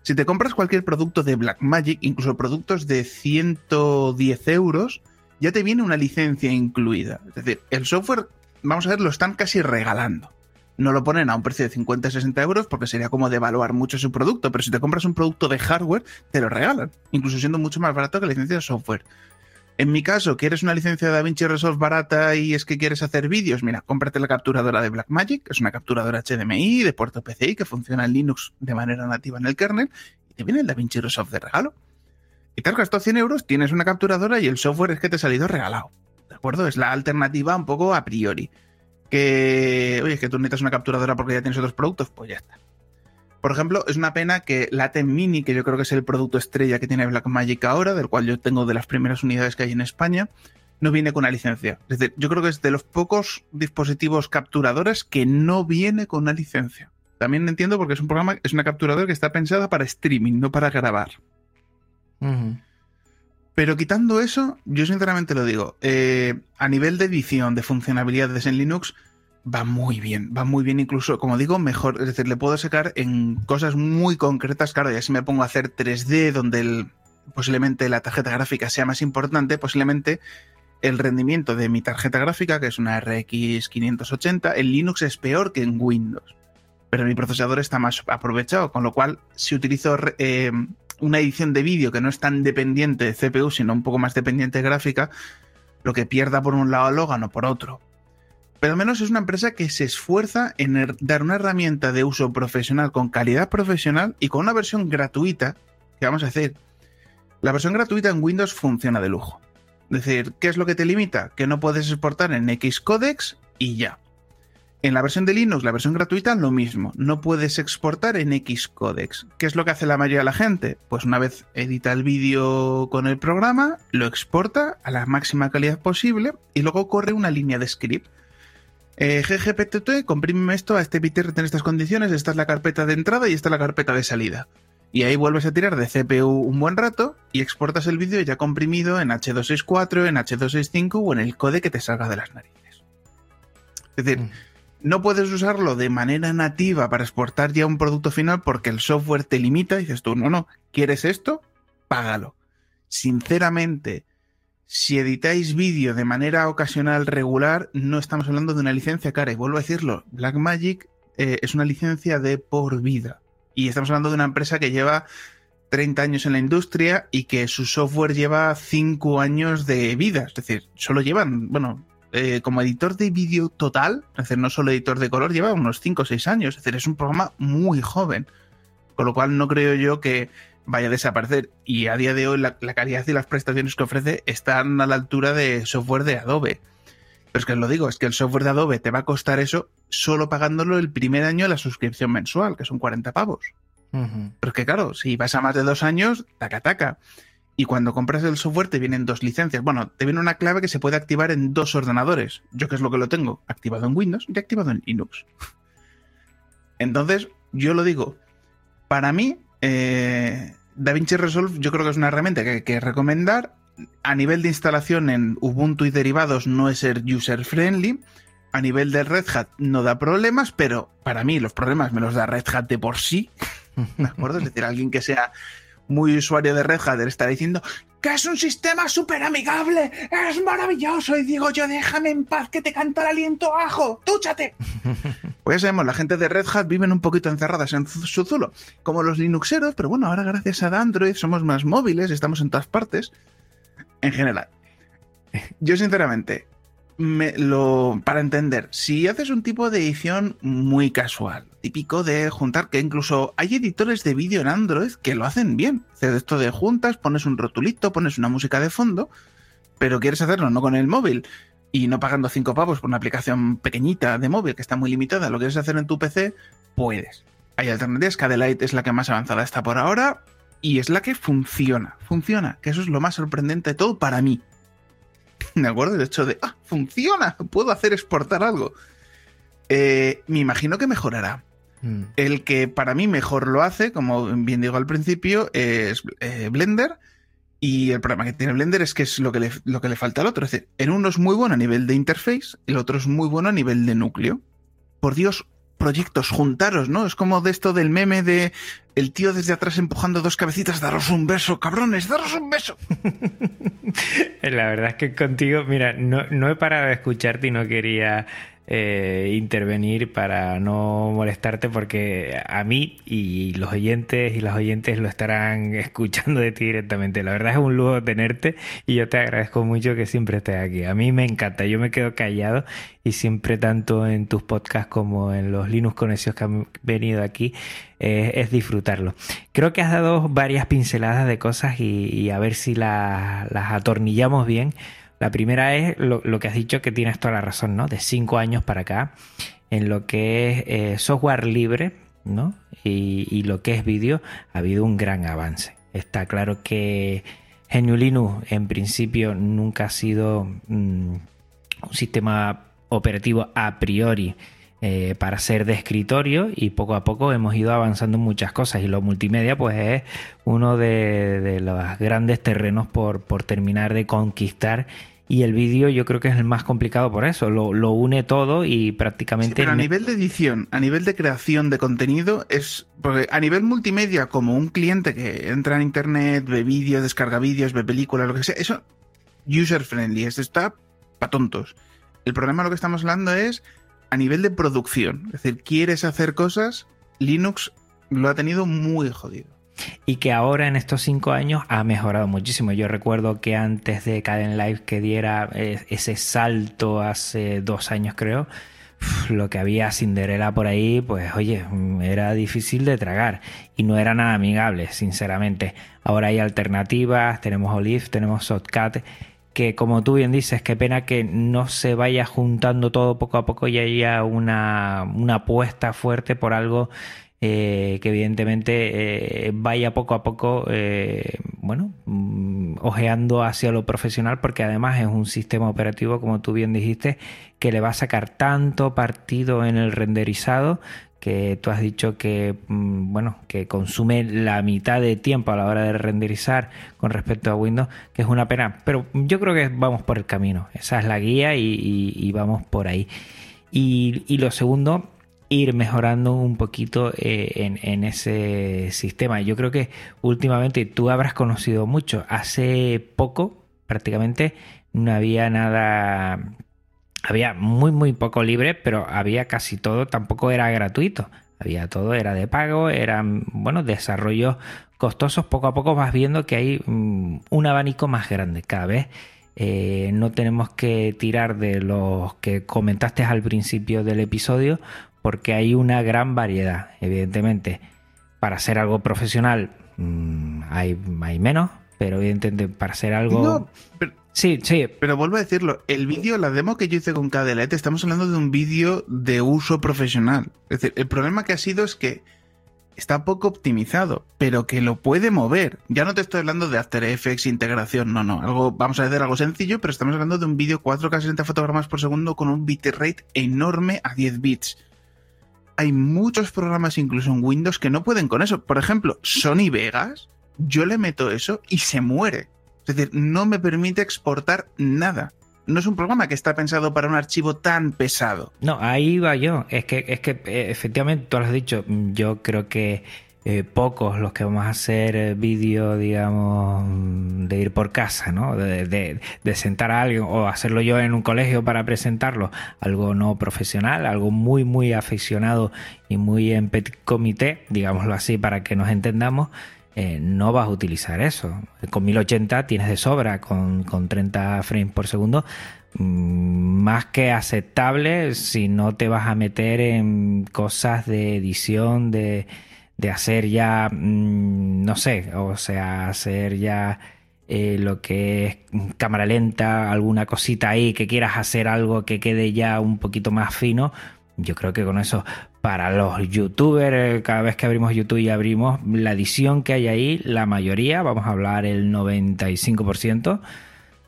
Si te compras cualquier producto de Blackmagic, incluso productos de 110 euros, ya te viene una licencia incluida. Es decir, el software, vamos a ver, lo están casi regalando. No lo ponen a un precio de 50-60 euros porque sería como devaluar mucho su producto, pero si te compras un producto de hardware, te lo regalan, incluso siendo mucho más barato que la licencia de software. En mi caso, ¿quieres una licencia de DaVinci Resolve barata y es que quieres hacer vídeos? Mira, cómprate la capturadora de Blackmagic, es una capturadora HDMI de puerto PCI que funciona en Linux de manera nativa en el kernel y te viene el DaVinci Resolve de regalo. Y te has gastado 100 euros, tienes una capturadora y el software es que te ha salido regalado. ¿De acuerdo? Es la alternativa un poco a priori. Que, oye, es que tú necesitas una capturadora porque ya tienes otros productos, pues ya está. Por ejemplo, es una pena que Latin Mini, que yo creo que es el producto estrella que tiene Blackmagic ahora, del cual yo tengo de las primeras unidades que hay en España, no viene con una licencia. Es decir, yo creo que es de los pocos dispositivos capturadores que no viene con una licencia. También entiendo porque es un programa, es una capturadora que está pensada para streaming, no para grabar. Pero quitando eso, yo sinceramente lo digo, eh, a nivel de edición, de funcionalidades en Linux, va muy bien, va muy bien incluso, como digo, mejor, es decir, le puedo sacar en cosas muy concretas, claro, ya si me pongo a hacer 3D, donde el, posiblemente la tarjeta gráfica sea más importante, posiblemente el rendimiento de mi tarjeta gráfica, que es una RX 580, en Linux es peor que en Windows, pero mi procesador está más aprovechado, con lo cual si utilizo eh, una edición de vídeo que no es tan dependiente de CPU, sino un poco más dependiente de gráfica, lo que pierda por un lado Logan o por otro. Pero al menos es una empresa que se esfuerza en er, dar una herramienta de uso profesional con calidad profesional y con una versión gratuita que vamos a hacer. La versión gratuita en Windows funciona de lujo. Es decir, ¿qué es lo que te limita? Que no puedes exportar en X codecs y ya. En la versión de Linux, la versión gratuita, lo mismo. No puedes exportar en X codecs. ¿Qué es lo que hace la mayoría de la gente? Pues una vez edita el vídeo con el programa, lo exporta a la máxima calidad posible y luego corre una línea de script. Eh, GGPTT, comprime esto a este bit en estas condiciones, esta es la carpeta de entrada y esta es la carpeta de salida. Y ahí vuelves a tirar de CPU un buen rato y exportas el vídeo ya comprimido en H264, en H265 o en el code que te salga de las narices. Es decir, mm no puedes usarlo de manera nativa para exportar ya un producto final porque el software te limita y dices tú, no, no, ¿quieres esto? Págalo. Sinceramente, si editáis vídeo de manera ocasional regular, no estamos hablando de una licencia cara. Y vuelvo a decirlo, Blackmagic eh, es una licencia de por vida. Y estamos hablando de una empresa que lleva 30 años en la industria y que su software lleva 5 años de vida. Es decir, solo llevan, bueno, eh, como editor de vídeo total, es decir, no solo editor de color, lleva unos 5 o 6 años, es decir, es un programa muy joven, con lo cual no creo yo que vaya a desaparecer. Y a día de hoy la, calidad y las prestaciones que ofrece están a la altura de software de Adobe. Pero es que os lo digo, es que el software de Adobe te va a costar eso solo pagándolo el primer año de la suscripción mensual, que son 40 pavos. Pero es que claro, si vas a más de dos años, taca taca. Y cuando compras el software te vienen dos licencias. Bueno, te viene una clave que se puede activar en dos ordenadores. Yo que es lo que lo tengo, activado en Windows y activado en Linux. (laughs) Entonces, yo lo digo, para mí, eh, DaVinci Resolve yo creo que es una herramienta que hay que recomendar. A nivel de instalación en Ubuntu y derivados no es ser user friendly. A nivel de Red Hat no da problemas, pero para mí los problemas me los da Red Hat de por sí. (laughs) ¿De acuerdo? Es decir, alguien que sea muy usuario de Red Hat está diciendo que es un sistema súper amigable, es maravilloso. Y digo yo, déjame en paz que te canta el aliento ajo, túchate. (laughs) Pues ya sabemos, la gente de Red Hat viven un poquito encerradas en su zulo, como los Linuxeros, pero bueno, ahora gracias a Android somos más móviles, estamos en todas partes. En general. Yo sinceramente, lo, para entender, si haces un tipo de edición muy casual, típico de juntar, que incluso hay editores de vídeo en Android que lo hacen bien. Haces esto de juntas, pones un rotulito, pones una música de fondo, pero quieres hacerlo no con el móvil y no pagando 5 pavos por una aplicación pequeñita de móvil que está muy limitada, lo quieres hacer en tu PC, puedes. Hay alternativas, Cadelight es la que más avanzada está por ahora y es la que funciona, funciona, que eso es lo más sorprendente de todo para mí. (laughs) ¿De acuerdo? El hecho de, ah, funciona, puedo hacer exportar algo. Eh, me imagino que mejorará. Mm. El que para mí mejor lo hace, como bien digo al principio, es eh, Blender. Y el problema que tiene Blender es que es lo que, le, lo que le falta al otro. Es decir, en uno es muy bueno a nivel de interface, el otro es muy bueno a nivel de núcleo. Por Dios, proyectos, juntaros, ¿no? Es como de esto del meme de el tío desde atrás empujando dos cabecitas, daros un beso, cabrones, daros un beso. (laughs) La verdad es que contigo, mira, no, no he parado de escucharte y no quería eh, intervenir para no molestarte porque a mí y los oyentes y las oyentes lo estarán (laughs) escuchando de ti directamente. La verdad es un lujo tenerte y yo te agradezco mucho que siempre estés aquí. A mí me encanta, yo me quedo callado y siempre tanto en tus podcasts como en los Linux Conexiones que han venido aquí eh, es disfrutarlo. Creo que has dado varias pinceladas de cosas y, a ver si las atornillamos bien la primera es lo, que has dicho que tienes toda la razón, ¿no? De cinco años para acá, en lo que es eh, software libre, ¿no? Y, lo que es vídeo ha habido un gran avance. Está claro que GNU Linux en principio nunca ha sido mm, un sistema operativo a priori eh, para ser de escritorio y poco a poco hemos ido avanzando en muchas cosas y lo multimedia pues es uno de, los grandes terrenos por, por terminar de conquistar y el vídeo yo creo que es el más complicado por eso, lo, une todo y prácticamente... pero a nivel de edición, a nivel de creación de contenido, es... Porque a nivel multimedia, como un cliente que entra en internet, ve vídeos, descarga vídeos, ve películas, lo que sea, eso user friendly, esto está para tontos. El problema de lo que estamos hablando es a nivel de producción. Es decir, quieres hacer cosas, Linux lo ha tenido muy jodido. Y que ahora en estos cinco años ha mejorado muchísimo. Yo recuerdo que antes de Caden Live que diera eh, ese salto hace dos años creo, lo que había Cinderella por ahí, pues oye, era difícil de tragar y no era nada amigable, sinceramente. Ahora hay alternativas, tenemos Olive, tenemos Shotcut que como tú bien dices, qué pena que no se vaya juntando todo poco a poco y haya una, apuesta fuerte por algo eh, que evidentemente eh, vaya poco a poco, eh, bueno, mm, ojeando hacia lo profesional, porque además es un sistema operativo, como tú bien dijiste, que le va a sacar tanto partido en el renderizado que tú has dicho que mm, bueno que consume la mitad de tiempo a la hora de renderizar con respecto a Windows, que es una pena. Pero yo creo que vamos por el camino. Esa es la guía y, vamos por ahí. Y, lo segundo, ir mejorando un poquito eh, en, ese sistema. Yo creo que últimamente tú habrás conocido mucho. Hace poco, prácticamente, no había nada había muy muy poco libre, pero había casi todo, tampoco era gratuito. Había todo, era de pago, eran, bueno, desarrollos costosos. Poco a poco vas viendo que hay mm, un abanico más grande cada vez. Eh, no tenemos que tirar de los que comentaste al principio del episodio, porque hay una gran variedad, evidentemente. Para hacer algo profesional mm, hay, hay menos, pero evidentemente para hacer algo... Sí, sí. Pero vuelvo a decirlo, el vídeo, la demo que yo hice con KDLET, estamos hablando de un vídeo de uso profesional. Es decir, el problema que ha sido es que está poco optimizado, pero que lo puede mover. Ya no te estoy hablando de After Effects, integración, no, no. Algo, vamos a decir algo sencillo, pero estamos hablando de un vídeo 4K 60 fotogramas por segundo con un bitrate enorme a 10 bits. Hay muchos programas, incluso en Windows, que no pueden con eso. Por ejemplo, Sony Vegas, yo le meto eso y se muere. Es decir, no me permite exportar nada. No es un programa que está pensado para un archivo tan pesado. No, ahí va yo. Es que, es que eh, efectivamente, tú lo has dicho, yo creo que eh, pocos los que vamos a hacer eh, vídeo, digamos, de ir por casa, ¿no? De, sentar a alguien o hacerlo yo en un colegio para presentarlo, algo no profesional, algo muy, muy aficionado y muy en petit comité, digámoslo así, para que nos entendamos. Eh, no vas a utilizar eso. Con 1080 tienes de sobra, con, 30 frames por segundo, mm, más que aceptable si no te vas a meter en cosas de edición, de, hacer ya, mm, no sé, o sea, hacer ya eh, lo que es cámara lenta, alguna cosita ahí, que quieras hacer algo que quede ya un poquito más fino. Yo creo que con eso para los youtubers, cada vez que abrimos YouTube y abrimos la edición que hay ahí, la mayoría, vamos a hablar el 95%,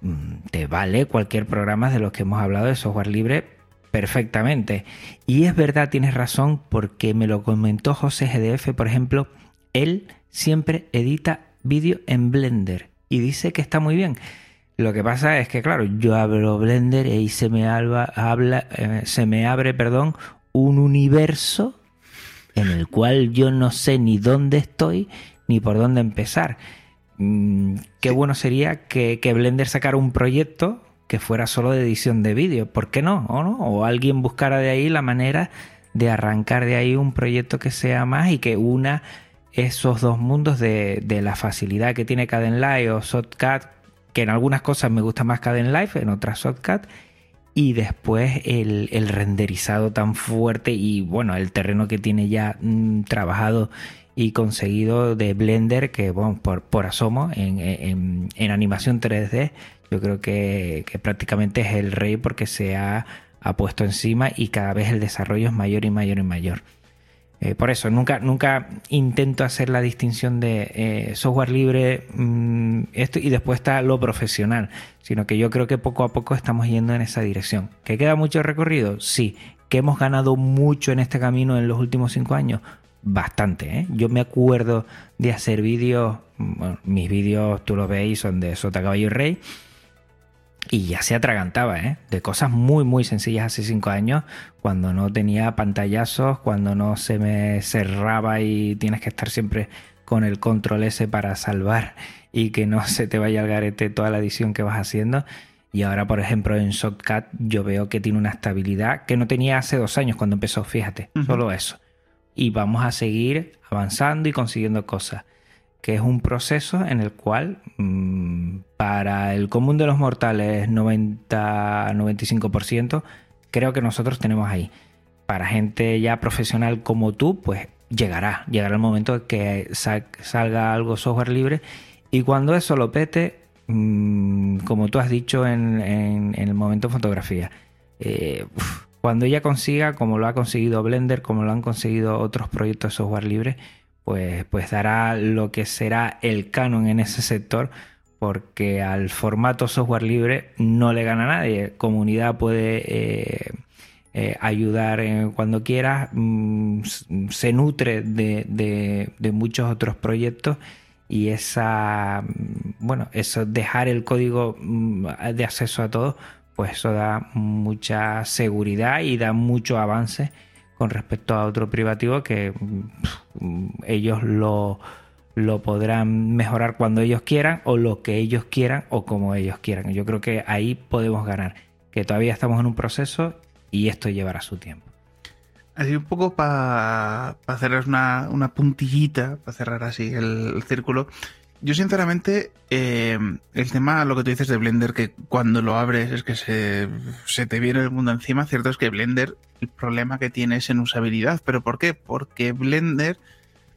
mm, te vale cualquier programa de los que hemos hablado de software libre perfectamente. Y es verdad, tienes razón, porque me lo comentó José GDF, por ejemplo, él siempre edita vídeo en Blender y dice que está muy bien. Lo que pasa es que, claro, yo abro Blender y se me, habla, eh, se me abre perdón, un universo en el cual yo no sé ni dónde estoy ni por dónde empezar. Mm, qué bueno sería que, Blender sacara un proyecto que fuera solo de edición de vídeo. ¿Por qué no? ¿O no? O alguien buscara de ahí la manera de arrancar de ahí un proyecto que sea más y que una esos dos mundos de, de la facilidad que tiene Live o Shotcut, que en algunas cosas me gusta más Live, en otras Shotcut, y después el, renderizado tan fuerte y bueno, el terreno que tiene ya mm, trabajado y conseguido de Blender, que bueno, por, por asomo en, animación 3D, yo creo que, prácticamente es el rey porque se ha, puesto encima y cada vez el desarrollo es mayor y mayor y mayor. Eh, por eso, nunca, nunca intento hacer la distinción de eh, software libre mm, esto y después está lo profesional, sino que yo creo que poco a poco estamos yendo en esa dirección. ¿Que queda mucho recorrido? Sí. ¿Que hemos ganado mucho en este camino en los últimos cinco años? Bastante, ¿eh? Yo me acuerdo de hacer vídeos, mis vídeos tú los veis son de Sota Caballo y Rey, y ya se atragantaba, ¿eh? De cosas muy, muy sencillas hace cinco años, cuando no tenía pantallazos, cuando no se me cerraba y tienes que estar siempre con el control S para salvar y que no se te vaya al garete toda la edición que vas haciendo. Y ahora, por ejemplo, en Shotcut yo veo que tiene una estabilidad que no tenía hace dos años cuando empezó, fíjate, solo eso. Y vamos a seguir avanzando y consiguiendo cosas que es un proceso en el cual mm, para el común de los mortales 90-95% creo que nosotros tenemos ahí. Para gente ya profesional como tú, pues llegará, llegará el momento de que salga algo software libre y cuando eso lo pete, mm, como tú has dicho en, el momento de fotografía, eh, cuando ella consiga, como lo ha conseguido Blender, como lo han conseguido otros proyectos de software libre, pues, pues dará lo que será el canon en ese sector, porque al formato software libre no le gana a nadie. Comunidad puede eh, eh, ayudar cuando quiera, mm, se nutre de, muchos otros proyectos y esa, mm, bueno, eso dejar el código mm, de acceso a todos, pues eso da mucha seguridad y da mucho avance con respecto a otro privativo que ellos lo, lo podrán mejorar cuando ellos quieran o lo que ellos quieran o como ellos quieran. Yo creo que ahí podemos ganar, que todavía estamos en un proceso y esto llevará su tiempo. Así un poco para cerrar una, una, puntillita, para cerrar así el, círculo. Yo sinceramente, eh, el tema, lo que tú dices de Blender, que cuando lo abres es que se, te viene el mundo encima, cierto es que Blender el problema que tiene es en usabilidad. ¿Pero por qué? Porque Blender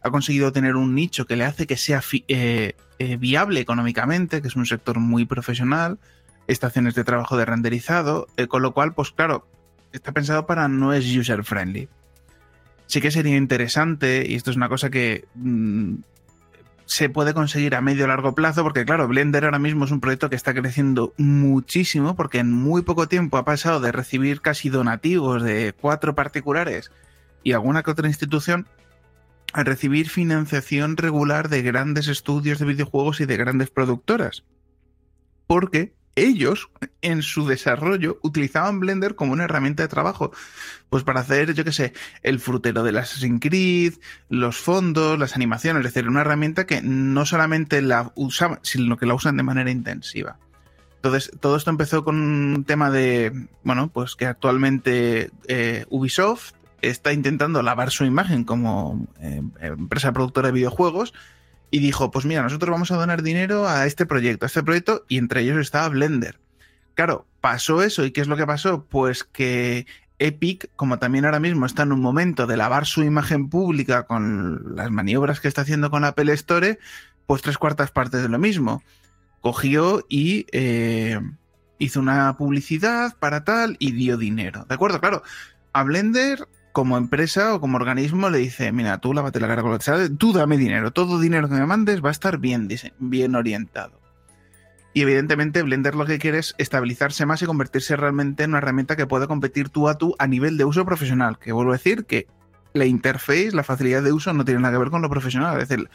ha conseguido tener un nicho que le hace que sea eh, eh, viable económicamente, que es un sector muy profesional, estaciones de trabajo de renderizado, con lo cual, pues claro, está pensado para no es user friendly. Sí que sería interesante, y esto es una cosa que mm, se puede conseguir a medio o largo plazo, porque claro, Blender ahora mismo es un proyecto que está creciendo muchísimo, porque en muy poco tiempo ha pasado de recibir casi donativos de cuatro particulares y alguna que otra institución a recibir financiación regular de grandes estudios de videojuegos y de grandes productoras. Porque ellos en su desarrollo utilizaban Blender como una herramienta de trabajo. Pues para hacer, yo qué sé, el frutero de Assassin's Creed, los fondos, las animaciones, es decir, una herramienta que no solamente la usaban, sino que la usan de manera intensiva. Entonces, todo esto empezó con un tema de, bueno, pues que actualmente eh, Ubisoft está intentando lavar su imagen como eh, empresa productora de videojuegos y dijo, pues mira, nosotros vamos a donar dinero a este proyecto, a este proyecto, y entre ellos estaba Blender. Claro, pasó eso, ¿y qué es lo que pasó? Pues que Epic, como también ahora mismo está en un momento de lavar su imagen pública con las maniobras que está haciendo con Apple Store, pues tres cuartas partes de lo mismo. Cogió y eh, hizo una publicidad para tal y dio dinero. ¿De acuerdo? Claro, a Blender como empresa o como organismo le dice, mira, tú lávate la cara con lo que tú dame dinero, todo dinero que me mandes va a estar bien, bien orientado. Y evidentemente Blender lo que quiere es estabilizarse más y convertirse realmente en una herramienta que pueda competir tú a tú a nivel de uso profesional. Que vuelvo a decir que la interface, la facilidad de uso no tiene nada que ver con lo profesional. Es decir,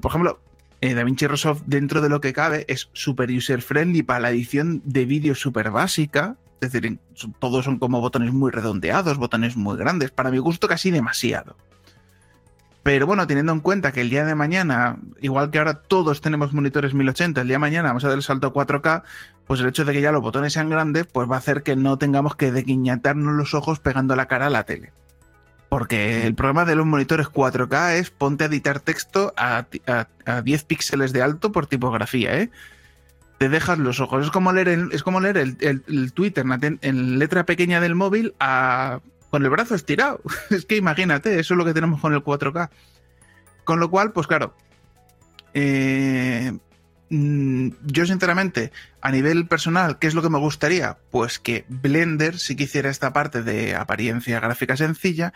por ejemplo, eh, DaVinci Resolve dentro de lo que cabe es super user friendly para la edición de vídeo súper básica, es decir, todos son como botones muy redondeados, botones muy grandes, para mi gusto casi demasiado. Pero bueno, teniendo en cuenta que el día de mañana, igual que ahora todos tenemos monitores 1080, el día de mañana vamos a dar el salto a 4K, pues el hecho de que ya los botones sean grandes, pues va a hacer que no tengamos que deguiñatarnos los ojos pegando la cara a la tele. Porque el problema de los monitores 4K es ponte a editar texto a, a 10 píxeles de alto por tipografía, ¿eh? Te dejas los ojos. Es como leer, el, es como leer el, Twitter en, letra pequeña del móvil con el brazo estirado. (laughs) es que imagínate, eso es lo que tenemos con el 4K. Con lo cual, pues claro, eh, mm, yo sinceramente, a nivel personal, ¿qué es lo que me gustaría? Pues que Blender sí que hiciera esta parte de apariencia gráfica sencilla,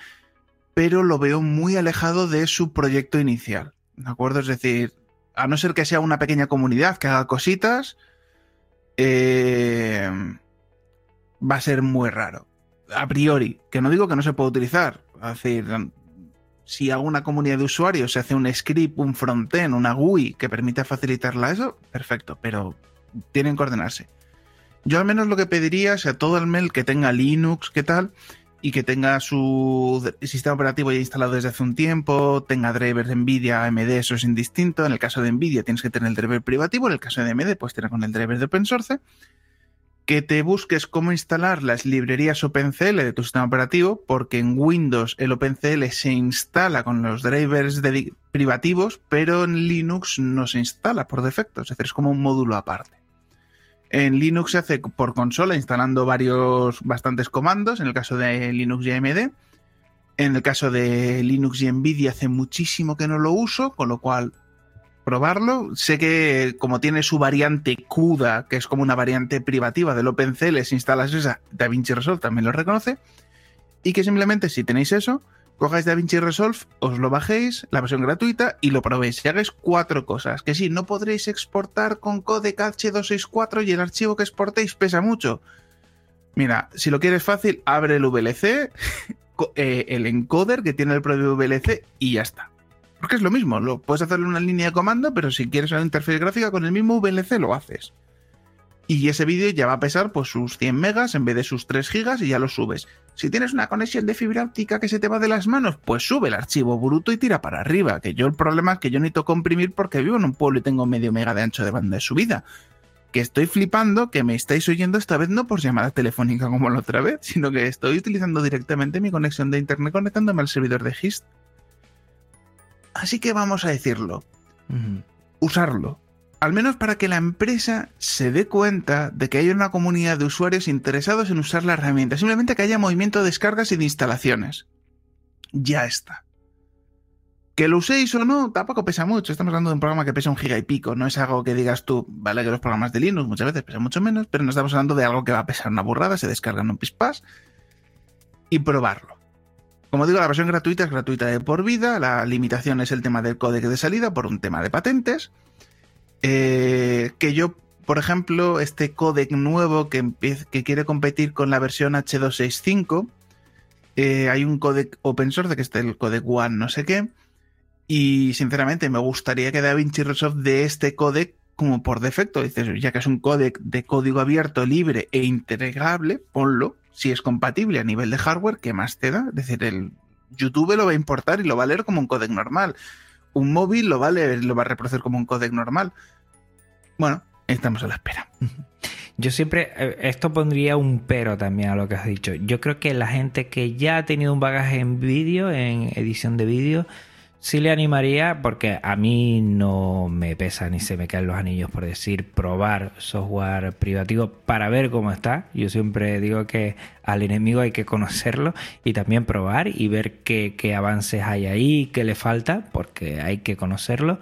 pero lo veo muy alejado de su proyecto inicial. ¿De acuerdo? Es decir, a no ser que sea una pequeña comunidad que haga cositas, eh, va a ser muy raro. A priori, que no digo que no se pueda utilizar. Es decir, si alguna comunidad de usuarios se hace un script, un frontend, una GUI que permita facilitarla eso, perfecto, pero tienen que ordenarse. Yo al menos lo que pediría es a todo el mail que tenga Linux, ¿qué tal? Y que tenga su sistema operativo ya instalado desde hace un tiempo, tenga drivers Nvidia, AMD, eso es indistinto. En el caso de Nvidia tienes que tener el driver privativo, en el caso de AMD puedes tener con el driver de open source. Que te busques cómo instalar las librerías OpenCL de tu sistema operativo, porque en Windows el OpenCL se instala con los drivers privativos, pero en Linux no se instala por defecto, es decir, es como un módulo aparte. En Linux se hace por consola instalando varios, bastantes comandos, en el caso de Linux y AMD. En el caso de Linux y Nvidia hace muchísimo que no lo uso, con lo cual probarlo. Sé que como tiene su variante CUDA, que es como una variante privativa del OpenCL, si instalas esa, DaVinci Resolve también lo reconoce. Y que simplemente si tenéis eso, cogáis DaVinci Resolve, os lo bajéis, la versión gratuita, y lo probéis. Y hagáis cuatro cosas. Que sí, no podréis exportar con codec H264 y el archivo que exportéis pesa mucho. Mira, si lo quieres fácil, abre el VLC, (laughs) eh, el encoder que tiene el propio VLC y ya está. Porque es lo mismo, lo puedes hacerlo en una línea de comando, pero si quieres una interfaz gráfica con el mismo VLC lo haces. Y ese vídeo ya va a pesar pues sus 100 megas en vez de sus 3 gigas y ya lo subes. Si tienes una conexión de fibra óptica que se te va de las manos, pues sube el archivo bruto y tira para arriba. Que yo el problema es que yo necesito comprimir porque vivo en un pueblo y tengo medio mega de ancho de banda de subida. Que estoy flipando que me estáis oyendo esta vez no por llamada telefónica como la otra vez, sino que estoy utilizando directamente mi conexión de internet conectándome al servidor de GIST. Así que vamos a decirlo. Usarlo al menos para que la empresa se dé cuenta de que hay una comunidad de usuarios interesados en usar la herramienta. Simplemente que haya movimiento de descargas y de instalaciones. Ya está. Que lo uséis o no, tampoco pesa mucho. Estamos hablando de un programa que pesa un giga y pico. No es algo que digas tú, vale, que los programas de Linux muchas veces pesan mucho menos, pero no estamos hablando de algo que va a pesar una burrada, se descarga en un pispas y probarlo. Como digo, la versión gratuita es gratuita de por vida. La limitación es el tema del código de salida por un tema de patentes. Eh, que yo, por ejemplo, este codec nuevo que, quiere competir con la versión H265, eh, hay un codec open source que es el codec One no sé qué, y sinceramente me gustaría que DaVinci Resolve de este codec como por defecto, dices, ya que es un codec de código abierto, libre e integrable, ponlo, si es compatible a nivel de hardware, ¿qué más te da? Es decir, el YouTube lo va a importar y lo va a leer como un codec normal. Un móvil lo va a leer, lo va a reproducir como un codec normal. Bueno, estamos a la espera. Yo siempre, eh, esto pondría un pero también a lo que has dicho. Yo creo que la gente que ya ha tenido un bagaje en vídeo, en edición de vídeo, sí le animaría, porque a mí no me pesa ni se me caen los anillos por decir probar software privativo para ver cómo está. Yo siempre digo que al enemigo hay que conocerlo y también probar y ver qué, qué avances hay ahí, qué le falta, porque hay que conocerlo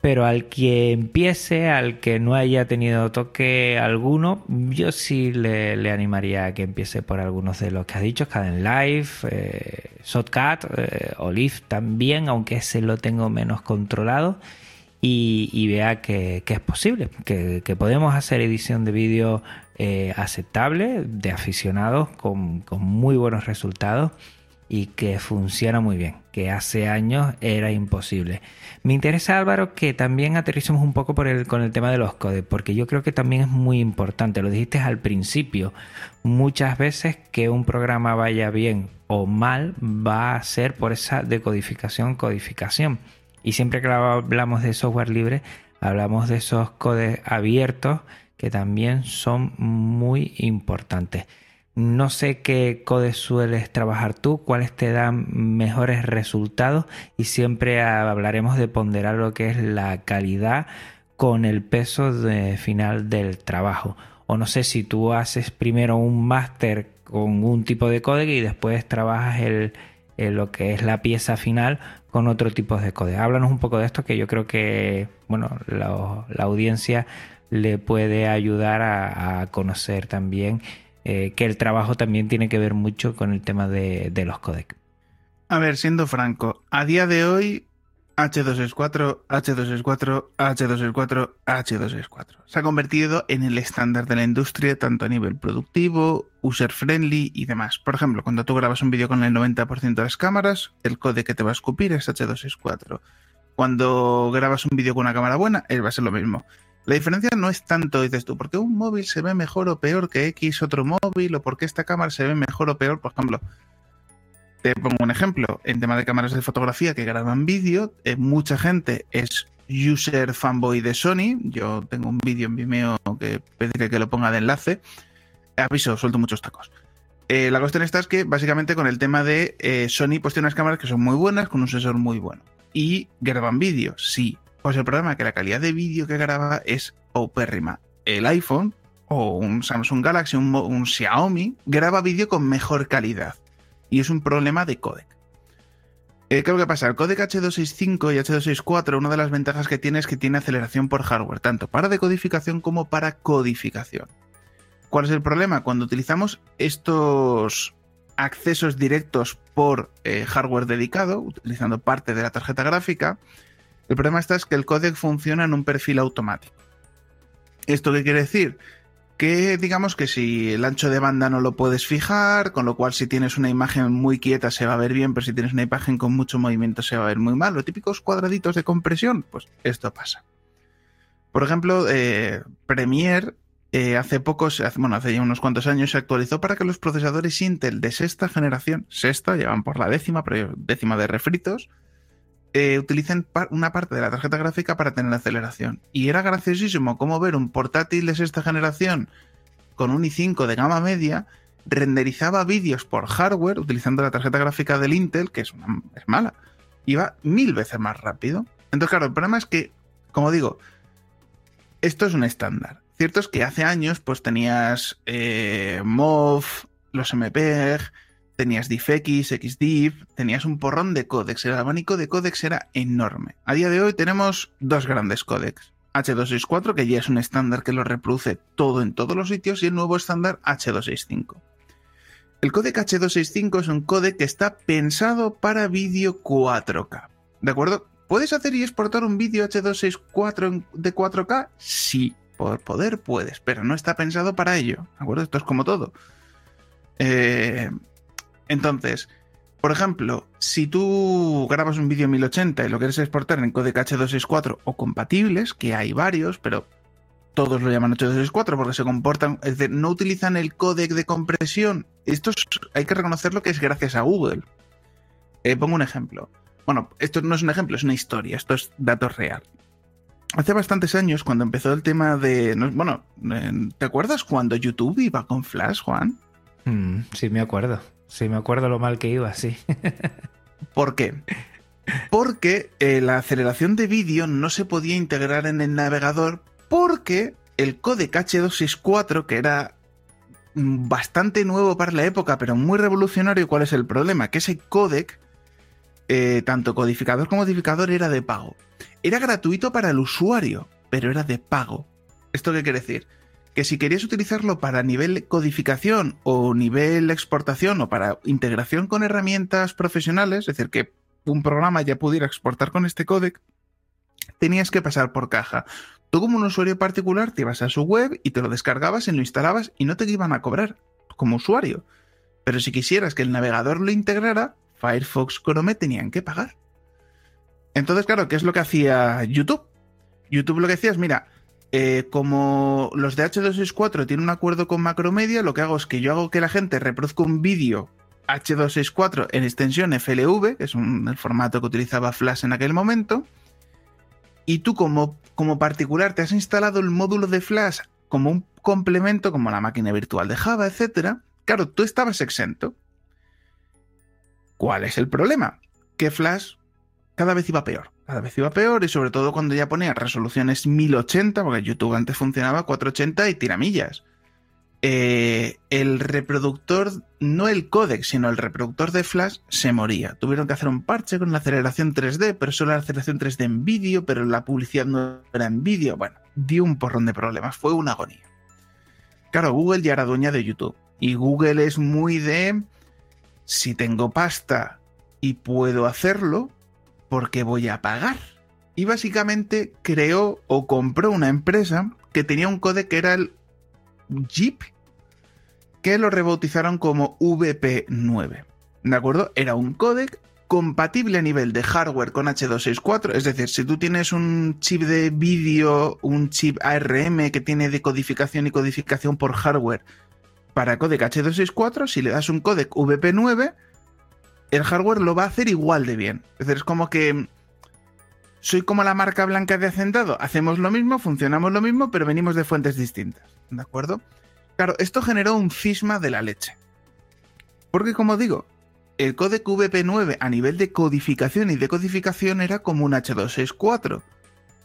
pero al que empiece, al que no haya tenido toque alguno, yo sí le, animaría a que empiece por algunos de los que has dicho, Caden Live, eh, Shotcut, eh, Olive también, aunque ese lo tengo menos controlado, y, vea que, es posible, que, podemos hacer edición de vídeo eh, aceptable, de aficionados, con muy buenos resultados y que funciona muy bien, que hace años era imposible. Me interesa Álvaro que también aterricemos un poco por el, con el tema de los codes, porque yo creo que también es muy importante, lo dijiste al principio, muchas veces que un programa vaya bien o mal va a ser por esa decodificación, codificación. Y siempre que hablamos de software libre, hablamos de esos codes abiertos que también son muy importantes. No sé qué codes sueles trabajar tú, cuáles te dan mejores resultados y siempre hablaremos de ponderar lo que es la calidad con el peso final del trabajo. O no sé si tú haces primero un máster con un tipo de código y después trabajas el, lo que es la pieza final con otro tipo de código. Háblanos un poco de esto que yo creo que bueno, la, audiencia le puede ayudar a conocer también eh, que el trabajo también tiene que ver mucho con el tema de, los codecs. A ver, siendo franco, a día de hoy H264, H264, H264, H264. Se ha convertido en el estándar de la industria tanto a nivel productivo, user friendly y demás. Por ejemplo, cuando tú grabas un vídeo con el 90% de las cámaras, el código que te va a escupir es H264. Cuando grabas un vídeo con una cámara buena, él va a ser lo mismo. La diferencia no es tanto, dices tú, porque un móvil se ve mejor o peor que X otro móvil, o porque esta cámara se ve mejor o peor, por ejemplo. Te pongo un ejemplo, en tema de cámaras de fotografía que graban vídeo, eh, mucha gente es user fanboy de Sony. Yo tengo un vídeo en Vimeo que pediré que lo ponga de enlace. Aviso, suelto muchos tacos. Eh, la cuestión está es que básicamente con el tema de eh, Sony pues tiene unas cámaras que son muy buenas, con un sensor muy bueno. Y graban vídeo, sí. Pues el problema es que la calidad de vídeo que graba es opérrima. El iPhone o un Samsung Galaxy, un, un Xiaomi, graba vídeo con mejor calidad y es un problema de codec. Eh, ¿Qué es lo que pasa? El codec H265 y H264, una de las ventajas que tiene es que tiene aceleración por hardware, tanto para decodificación como para codificación. ¿Cuál es el problema? Cuando utilizamos estos accesos directos por eh, hardware dedicado, utilizando parte de la tarjeta gráfica, el problema está es que el codec funciona en un perfil automático. ¿Esto qué quiere decir? que digamos que si el ancho de banda no lo puedes fijar, con lo cual si tienes una imagen muy quieta se va a ver bien, pero si tienes una imagen con mucho movimiento se va a ver muy mal. Los típicos cuadraditos de compresión, pues esto pasa. Por ejemplo, eh, Premiere eh, hace pocos, bueno, hace ya unos cuantos años se actualizó para que los procesadores Intel de sexta generación, sexta, llevan por la décima, pero décima de refritos, eh, utilicen una parte de la tarjeta gráfica para tener aceleración. Y era graciosísimo como ver un portátil de sexta generación con un i5 de gama media renderizaba vídeos por hardware utilizando la tarjeta gráfica del Intel, que es, una, mala. Iba mil veces más rápido. Entonces, claro, el problema es que, como digo, esto es un estándar. Cierto es que hace años, pues tenías eh, MOV, los MPEG, tenías DivX, XDiv, tenías un porrón de códex, el abanico de códex era enorme. A día de hoy tenemos dos grandes códex. H264, que ya es un estándar que lo reproduce todo en todos los sitios, y el nuevo estándar H265. El códec H265 es un códec que está pensado para vídeo 4K. ¿De acuerdo? ¿Puedes hacer y exportar un vídeo H264 de 4K? Sí, por poder puedes, pero no está pensado para ello. ¿De acuerdo? Esto es como todo. Eh, entonces, por ejemplo, si tú grabas un vídeo en 1080 y lo quieres exportar en codec H264 o compatibles, que hay varios, pero todos lo llaman H264 porque se comportan, es decir, no utilizan el códec de compresión. Esto hay que reconocerlo que es gracias a Google. Eh, pongo un ejemplo. Bueno, esto no es un ejemplo, es una historia, esto es datos real. Hace bastantes años, cuando empezó el tema de. Bueno, ¿te acuerdas cuando YouTube iba con Flash, Juan? Mm, sí, me acuerdo. Sí, me acuerdo lo mal que iba, sí. (laughs) ¿Por qué? Porque eh, la aceleración de vídeo no se podía integrar en el navegador porque el codec H264, que era bastante nuevo para la época, pero muy revolucionario, ¿cuál es el problema? Que ese codec, eh, tanto codificador como modificador, era de pago. Era gratuito para el usuario, pero era de pago. ¿Esto qué quiere decir? Que si querías utilizarlo para nivel codificación o nivel exportación o para integración con herramientas profesionales, es decir, que un programa ya pudiera exportar con este códec, tenías que pasar por caja. Tú como un usuario particular te ibas a su web y te lo descargabas y lo instalabas y no te iban a cobrar como usuario. Pero si quisieras que el navegador lo integrara, Firefox, Chrome tenían que pagar. Entonces, claro, ¿qué es lo que hacía YouTube? YouTube lo que hacía es, mira, eh, como los de H264 tienen un acuerdo con Macromedia, lo que hago es que yo hago que la gente reproduzca un vídeo H264 en extensión FLV, que es el formato que utilizaba Flash en aquel momento, y tú como, como particular te has instalado el módulo de Flash como un complemento, como la máquina virtual de Java, etc. Claro, tú estabas exento. ¿Cuál es el problema? Que Flash cada vez iba peor cada vez iba peor y sobre todo cuando ya ponía resoluciones 1080, porque YouTube antes funcionaba 480 y tiramillas. Eh, el reproductor, no el códec, sino el reproductor de Flash se moría. Tuvieron que hacer un parche con la aceleración 3D, pero solo la aceleración 3D en vídeo, pero la publicidad no era en vídeo. Bueno, dio un porrón de problemas, fue una agonía. Claro, Google ya era dueña de YouTube y Google es muy de si tengo pasta y puedo hacerlo porque voy a pagar. Y básicamente creó o compró una empresa que tenía un códec que era el Jeep, que lo rebautizaron como VP9. ¿De acuerdo? Era un códec compatible a nivel de hardware con H264, es decir, si tú tienes un chip de vídeo, un chip ARM que tiene decodificación y codificación por hardware para códec H264, si le das un códec VP9, el hardware lo va a hacer igual de bien. Es decir, es como que soy como la marca blanca de Hacendado, hacemos lo mismo, funcionamos lo mismo, pero venimos de fuentes distintas, ¿de acuerdo? Claro, esto generó un cisma de la leche. Porque como digo, el códec VP9 a nivel de codificación y decodificación era como un H264.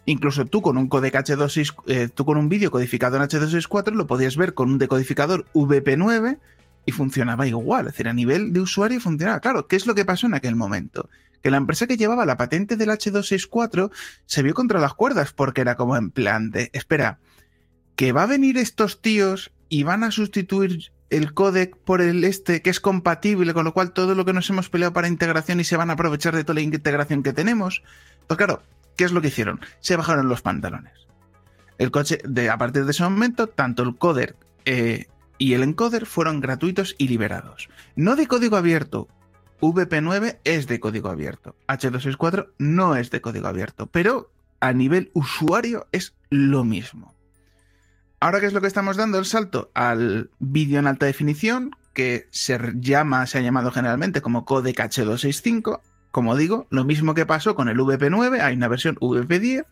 Incluso tú con un codec H264, eh, tú con un vídeo codificado en H264 lo podías ver con un decodificador VP9 y funcionaba igual. Es decir, a nivel de usuario funcionaba. Claro, ¿qué es lo que pasó en aquel momento? Que la empresa que llevaba la patente del H264 se vio contra las cuerdas porque era como en plan de, espera, que va a venir estos tíos y van a sustituir el codec por el este que es compatible, con lo cual todo lo que nos hemos peleado para integración y se van a aprovechar de toda la integración que tenemos. Pues claro, ¿qué es lo que hicieron? Se bajaron los pantalones. El coche, de, a partir de ese momento, tanto el coder eh, y el encoder fueron gratuitos y liberados. No de código abierto. VP9 es de código abierto. H264 no es de código abierto, pero a nivel usuario es lo mismo. Ahora, ¿qué es lo que estamos dando? El salto al vídeo en alta definición, que se llama, se ha llamado generalmente como codec H265. Como digo, lo mismo que pasó con el VP9, hay una versión VP10,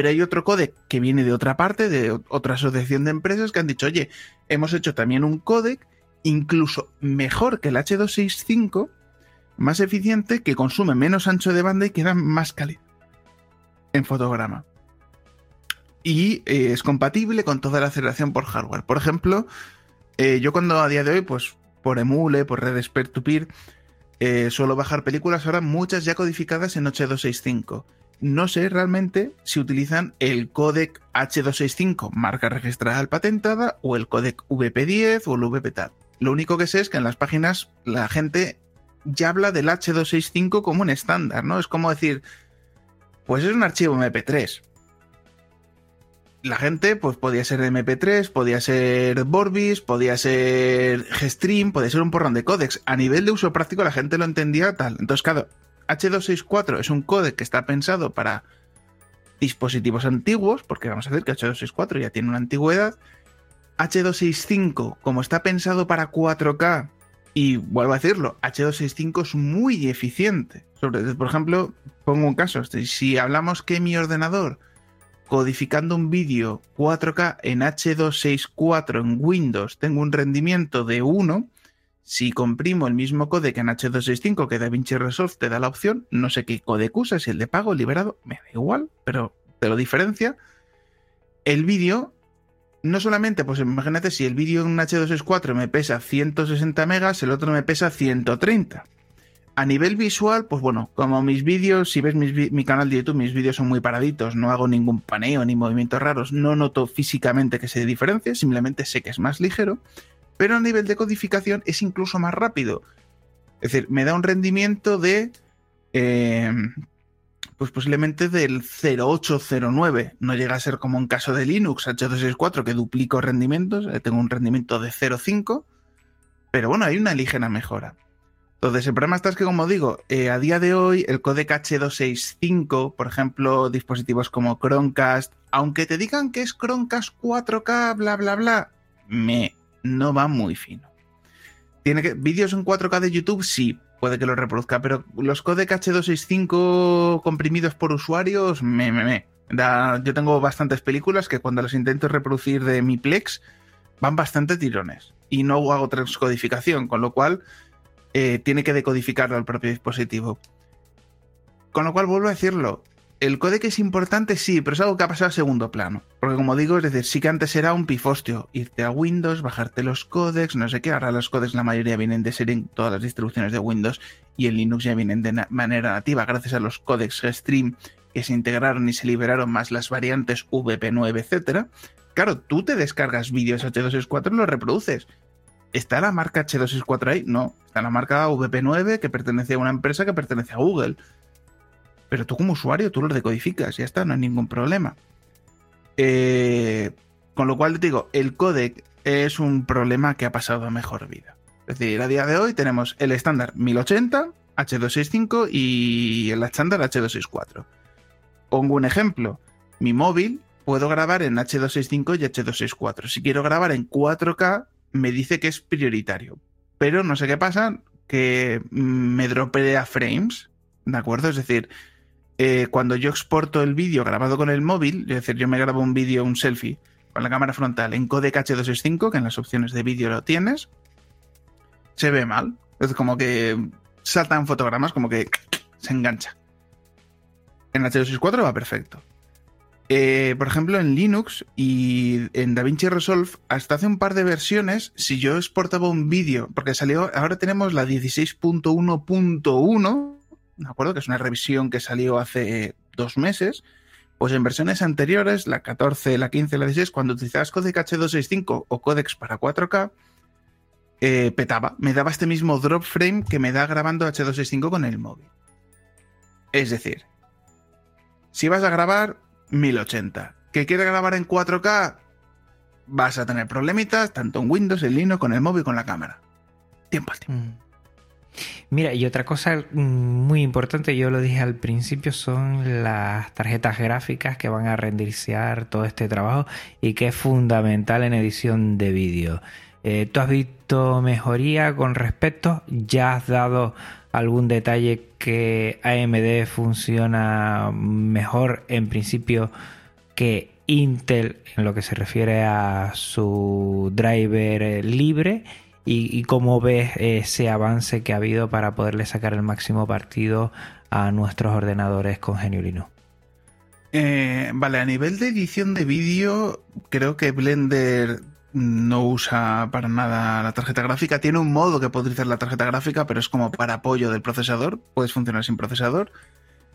pero hay otro codec que viene de otra parte, de otra asociación de empresas que han dicho, oye, hemos hecho también un codec incluso mejor que el H265, más eficiente, que consume menos ancho de banda y que da más calidad en fotograma y eh, es compatible con toda la aceleración por hardware. Por ejemplo, eh, yo cuando a día de hoy, pues por Emule, por redes peer-to-peer, eh, suelo bajar películas ahora, muchas ya codificadas en H265. No sé realmente si utilizan el codec H265, marca registrada patentada, o el codec VP10 o el VP Lo único que sé es que en las páginas la gente ya habla del H265 como un estándar, ¿no? Es como decir, pues es un archivo MP3 la gente, pues podía ser MP3, podía ser Vorbis, podía ser Gstream, podía ser un porrón de códecs. A nivel de uso práctico la gente lo entendía tal. Entonces, claro, H264 es un códec que está pensado para dispositivos antiguos, porque vamos a decir que H264 ya tiene una antigüedad. H265, como está pensado para 4K, y vuelvo a decirlo, H265 es muy eficiente. Sobre, por ejemplo, pongo un caso, si hablamos que mi ordenador codificando un vídeo 4K en H264 en Windows tengo un rendimiento de 1, si comprimo el mismo codec en H265 que DaVinci Resolve te da la opción, no sé qué codec usa, si el de pago, liberado, me da igual, pero te lo diferencia. El vídeo, no solamente, pues imagínate si el vídeo en H264 me pesa 160 megas, el otro me pesa 130 a nivel visual, pues bueno, como mis vídeos, si ves mi canal de YouTube, mis vídeos son muy paraditos, no hago ningún paneo ni movimientos raros, no noto físicamente que se diferencie, simplemente sé que es más ligero, pero a nivel de codificación es incluso más rápido. Es decir, me da un rendimiento de, em, pues posiblemente del 0.809, no llega a ser como en caso de Linux H264 que duplico rendimientos, eh, tengo un rendimiento de 0.5, pero bueno, hay una ligera mejora. Entonces, el problema está es que, como digo, eh, a día de hoy el codec H265, por ejemplo, dispositivos como Chromecast, aunque te digan que es Chromecast 4K, bla, bla, bla, me no va muy fino. Tiene que vídeos en 4K de YouTube, sí, puede que lo reproduzca, pero los codec H265 comprimidos por usuarios, me, me. yo tengo bastantes películas que cuando las intento reproducir de mi Plex van bastante tirones y no hago transcodificación, con lo cual eh, tiene que decodificarlo al propio dispositivo. Con lo cual, vuelvo a decirlo, el códec es importante, sí, pero es algo que ha pasado a segundo plano. Porque como digo, es decir, sí que antes era un pifostio, irte a Windows, bajarte los códecs, no sé qué, ahora los códecs la mayoría vienen de serie en todas las distribuciones de Windows y en Linux ya vienen de manera nativa, gracias a los códecs Stream que se integraron y se liberaron más las variantes VP9, etc. Claro, tú te descargas vídeos H264 y los reproduces ¿Está la marca H264 ahí? No, está la marca VP9 que pertenece a una empresa que pertenece a Google. Pero tú como usuario, tú lo decodificas, ya está, no hay ningún problema. Eh, con lo cual te digo, el codec es un problema que ha pasado a mejor vida. Es decir, a día de hoy tenemos el estándar 1080, H265 y el estándar H264. Pongo un ejemplo. Mi móvil puedo grabar en H265 y H264. Si quiero grabar en 4K, me dice que es prioritario. Pero no sé qué pasa, que me dropea frames. ¿De acuerdo? Es decir, eh, cuando yo exporto el vídeo grabado con el móvil, es decir, yo me grabo un vídeo, un selfie, con la cámara frontal en codec H265, que en las opciones de vídeo lo tienes, se ve mal. Es como que saltan fotogramas, como que se engancha. En H264 va perfecto. Eh, por ejemplo, en Linux y en DaVinci Resolve, hasta hace un par de versiones, si yo exportaba un vídeo, porque salió, ahora tenemos la 16.1.1, ¿de acuerdo? Que es una revisión que salió hace dos meses. Pues en versiones anteriores, la 14, la 15, la 16, cuando utilizabas codec H265 o codecs para 4K, eh, petaba. Me daba este mismo drop frame que me da grabando H265 con el móvil. Es decir, si vas a grabar 1080, que quieres grabar en 4K, vas a tener problemitas tanto en Windows, en Linux, con el móvil, con la cámara. Tiempo al tiempo. Mm. Mira, y otra cosa mm, muy importante, yo lo dije al principio, son las tarjetas gráficas que van a renderizar todo este trabajo y que es fundamental en edición de vídeo. Eh, ¿Tú has visto mejoría con respecto? ¿Ya has dado algún detalle que AMD funciona mejor en principio que Intel en lo que se refiere a su driver libre? Y, cómo ves ese avance que ha habido para poderle sacar el máximo partido a nuestros ordenadores con Genio eh, vale, a nivel de edición de vídeo, creo que Blender no usa para nada la tarjeta gráfica. Tiene un modo que puede utilizar la tarjeta gráfica, pero es como para apoyo del procesador. Puedes funcionar sin procesador.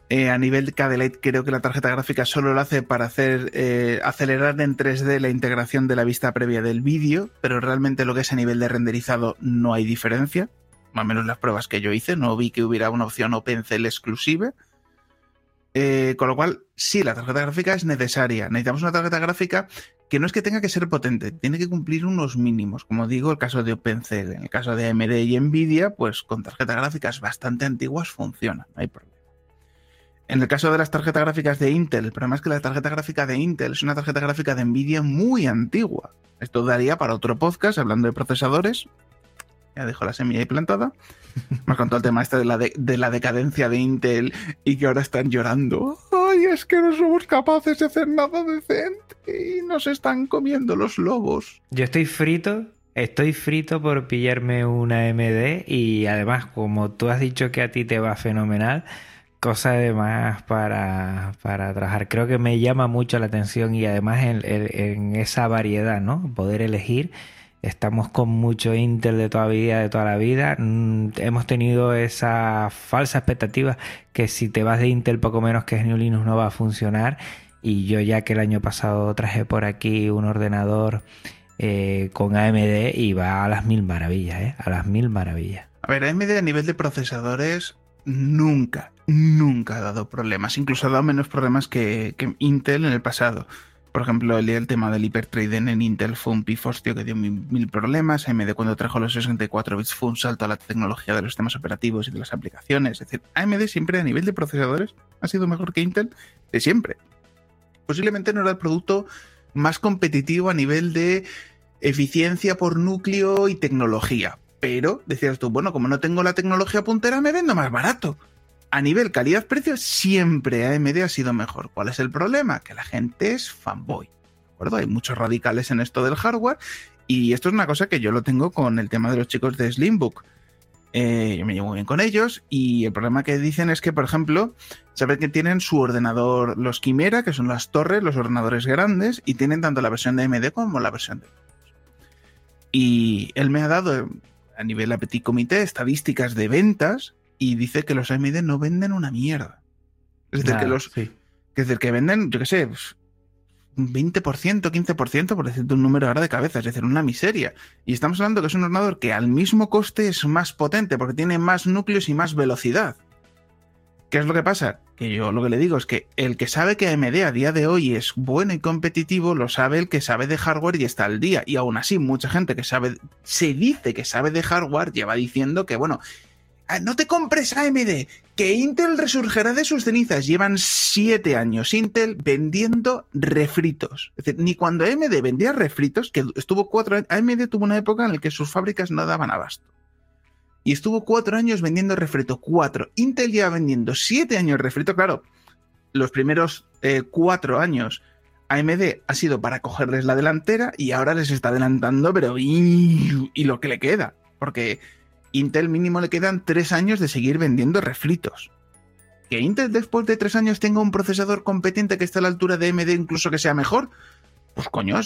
Eh, a nivel de Light creo que la tarjeta gráfica solo lo hace para hacer eh, acelerar en 3D la integración de la vista previa del vídeo, pero realmente lo que es a nivel de renderizado no hay diferencia. Al menos las pruebas que yo hice, no vi que hubiera una opción OpenCL exclusiva. Eh, con lo cual, sí, la tarjeta gráfica es necesaria. Necesitamos una tarjeta gráfica que no es que tenga que ser potente, tiene que cumplir unos mínimos. Como digo, el caso de OpenCL, en el caso de AMD y Nvidia, pues con tarjetas gráficas bastante antiguas funciona, no hay problema. En el caso de las tarjetas gráficas de Intel, el problema es que la tarjeta gráfica de Intel es una tarjeta gráfica de Nvidia muy antigua. Esto daría para otro podcast hablando de procesadores. Ya dejo la semilla ahí plantada. (laughs) Más con todo el tema este de la, de, la decadencia de Intel y que ahora están llorando. ¡Ay, es que no somos capaces de hacer nada decente! Y nos están comiendo los lobos. Yo estoy frito Estoy frito por pillarme una MD y además, como tú has dicho que a ti te va fenomenal, cosa de más para, para trabajar. Creo que me llama mucho la atención y además en, esa variedad, ¿no? Poder elegir. Estamos con mucho Intel de toda vida, de toda la vida. Mm, hemos tenido esa falsa expectativa que si te vas de Intel poco menos que es New Linux no va a funcionar. Y yo ya que el año pasado traje por aquí un ordenador eh, con AMD y va a las mil maravillas, ¿eh? A las mil maravillas. A ver, AMD a nivel de procesadores nunca, nunca ha dado problemas. Incluso ha dado menos problemas que, Intel en el pasado. Por ejemplo, el, tema del hipertrading en Intel fue un pifostio que dio mil, problemas. AMD cuando trajo los 64 bits fue un salto a la tecnología de los sistemas operativos y de las aplicaciones. Es decir, AMD siempre a nivel de procesadores ha sido mejor que Intel de siempre. Posiblemente no era el producto más competitivo a nivel de eficiencia por núcleo y tecnología, pero decías tú, bueno, como no tengo la tecnología puntera, me vendo más barato. A nivel calidad-precio, siempre AMD ha sido mejor. ¿Cuál es el problema? Que la gente es fanboy. ¿De acuerdo? Hay muchos radicales en esto del hardware. Y esto es una cosa que yo lo tengo con el tema de los chicos de Slimbook. Eh, yo me llevo muy bien con ellos. Y el problema que dicen es que, por ejemplo, saben que tienen su ordenador, los Quimera, que son las torres, los ordenadores grandes, y tienen tanto la versión de AMD como la versión de. Y él me ha dado a nivel de petit comité estadísticas de ventas y dice que los AMD no venden una mierda. Es decir, que los. Es decir, que venden, yo qué sé, un 20%, 15%, por decirte un número ahora de cabeza, es decir, una miseria. Y estamos hablando que es un ordenador que al mismo coste es más potente porque tiene más núcleos y más velocidad. ¿Qué es lo que pasa? Que yo lo que le digo es que el que sabe que AMD a día de hoy es bueno y competitivo, lo sabe el que sabe de hardware y está al día. Y aún así, mucha gente que sabe, se dice que sabe de hardware, lleva diciendo que, bueno, ah, no te compres AMD, que Intel resurgirá de sus cenizas. Llevan siete años Intel vendiendo refritos. Es decir, ni cuando AMD vendía refritos, que estuvo cuatro años, AMD tuvo una época en la que sus fábricas no daban abasto y estuvo cuatro años vendiendo refrito. Cuatro. Intel lleva vendiendo siete años refrito. Claro, los primeros eh, cuatro años AMD ha sido para cogerles la delantera y ahora les está adelantando, pero y, lo que le queda. Porque Intel mínimo le quedan tres años de seguir vendiendo refritos. Que Intel después de tres años tenga un procesador competente que esté a la altura de AMD, incluso que sea mejor, pues coño,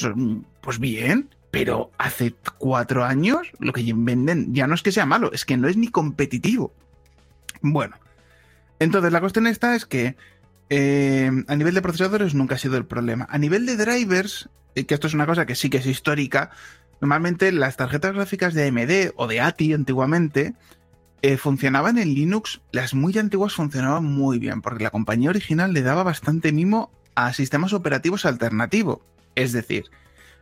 pues bien. Pero hace cuatro años lo que venden ya no es que sea malo, es que no es ni competitivo. Bueno, entonces la cuestión esta es que eh, a nivel de procesadores nunca ha sido el problema. A nivel de drivers, eh, que esto es una cosa que sí que es histórica, normalmente las tarjetas gráficas de AMD o de ATI antiguamente eh, funcionaban en Linux, las muy antiguas funcionaban muy bien, porque la compañía original le daba bastante mimo a sistemas operativos alternativos. Es decir,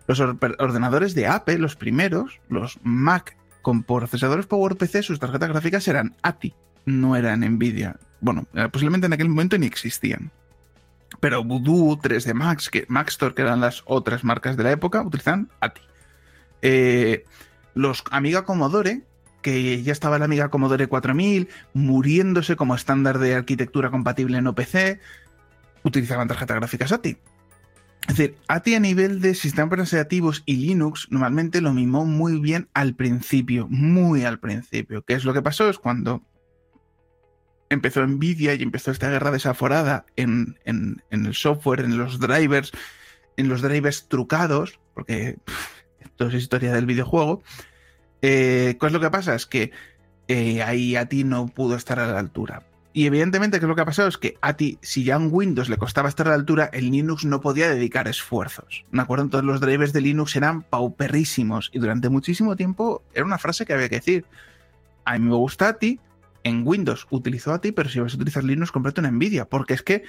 los ordenadores de Apple, los primeros, los Mac con procesadores PowerPC, sus tarjetas gráficas eran ATI, no eran Nvidia. Bueno, eh, posiblemente en aquel momento ni existían. Pero Voodoo, 3D Max, que, Maxtor, que eran las otras marcas de la época, utilizan ATI. Eh, los Amiga Commodore, que ya estaba la Amiga Commodore 4000, muriéndose como estándar de arquitectura compatible en OPC, utilizaban tarjetas gráficas ATI. Es decir, ATI a nivel de sistemas operativos y Linux normalmente lo mimó muy bien al principio, muy al principio. ¿Qué es lo que pasó? Es cuando empezó Nvidia y empezó esta guerra desaforada en, el software, en los drivers, en los drivers trucados, porque esto es historia del videojuego. Eh, ¿Qué es lo que pasa? Es que eh, ahí ATI no pudo estar a la altura. Y evidentemente, ¿qué es lo que ha pasado? Es que a ti, si ya en Windows le costaba estar a la altura, el Linux no podía dedicar esfuerzos. Me acuerdo, todos los drivers de Linux eran pauperrísimos y durante muchísimo tiempo era una frase que había que decir. A mí me gusta a ti, en Windows utilizo a ti, pero si vas a utilizar Linux, completo una Nvidia, porque es que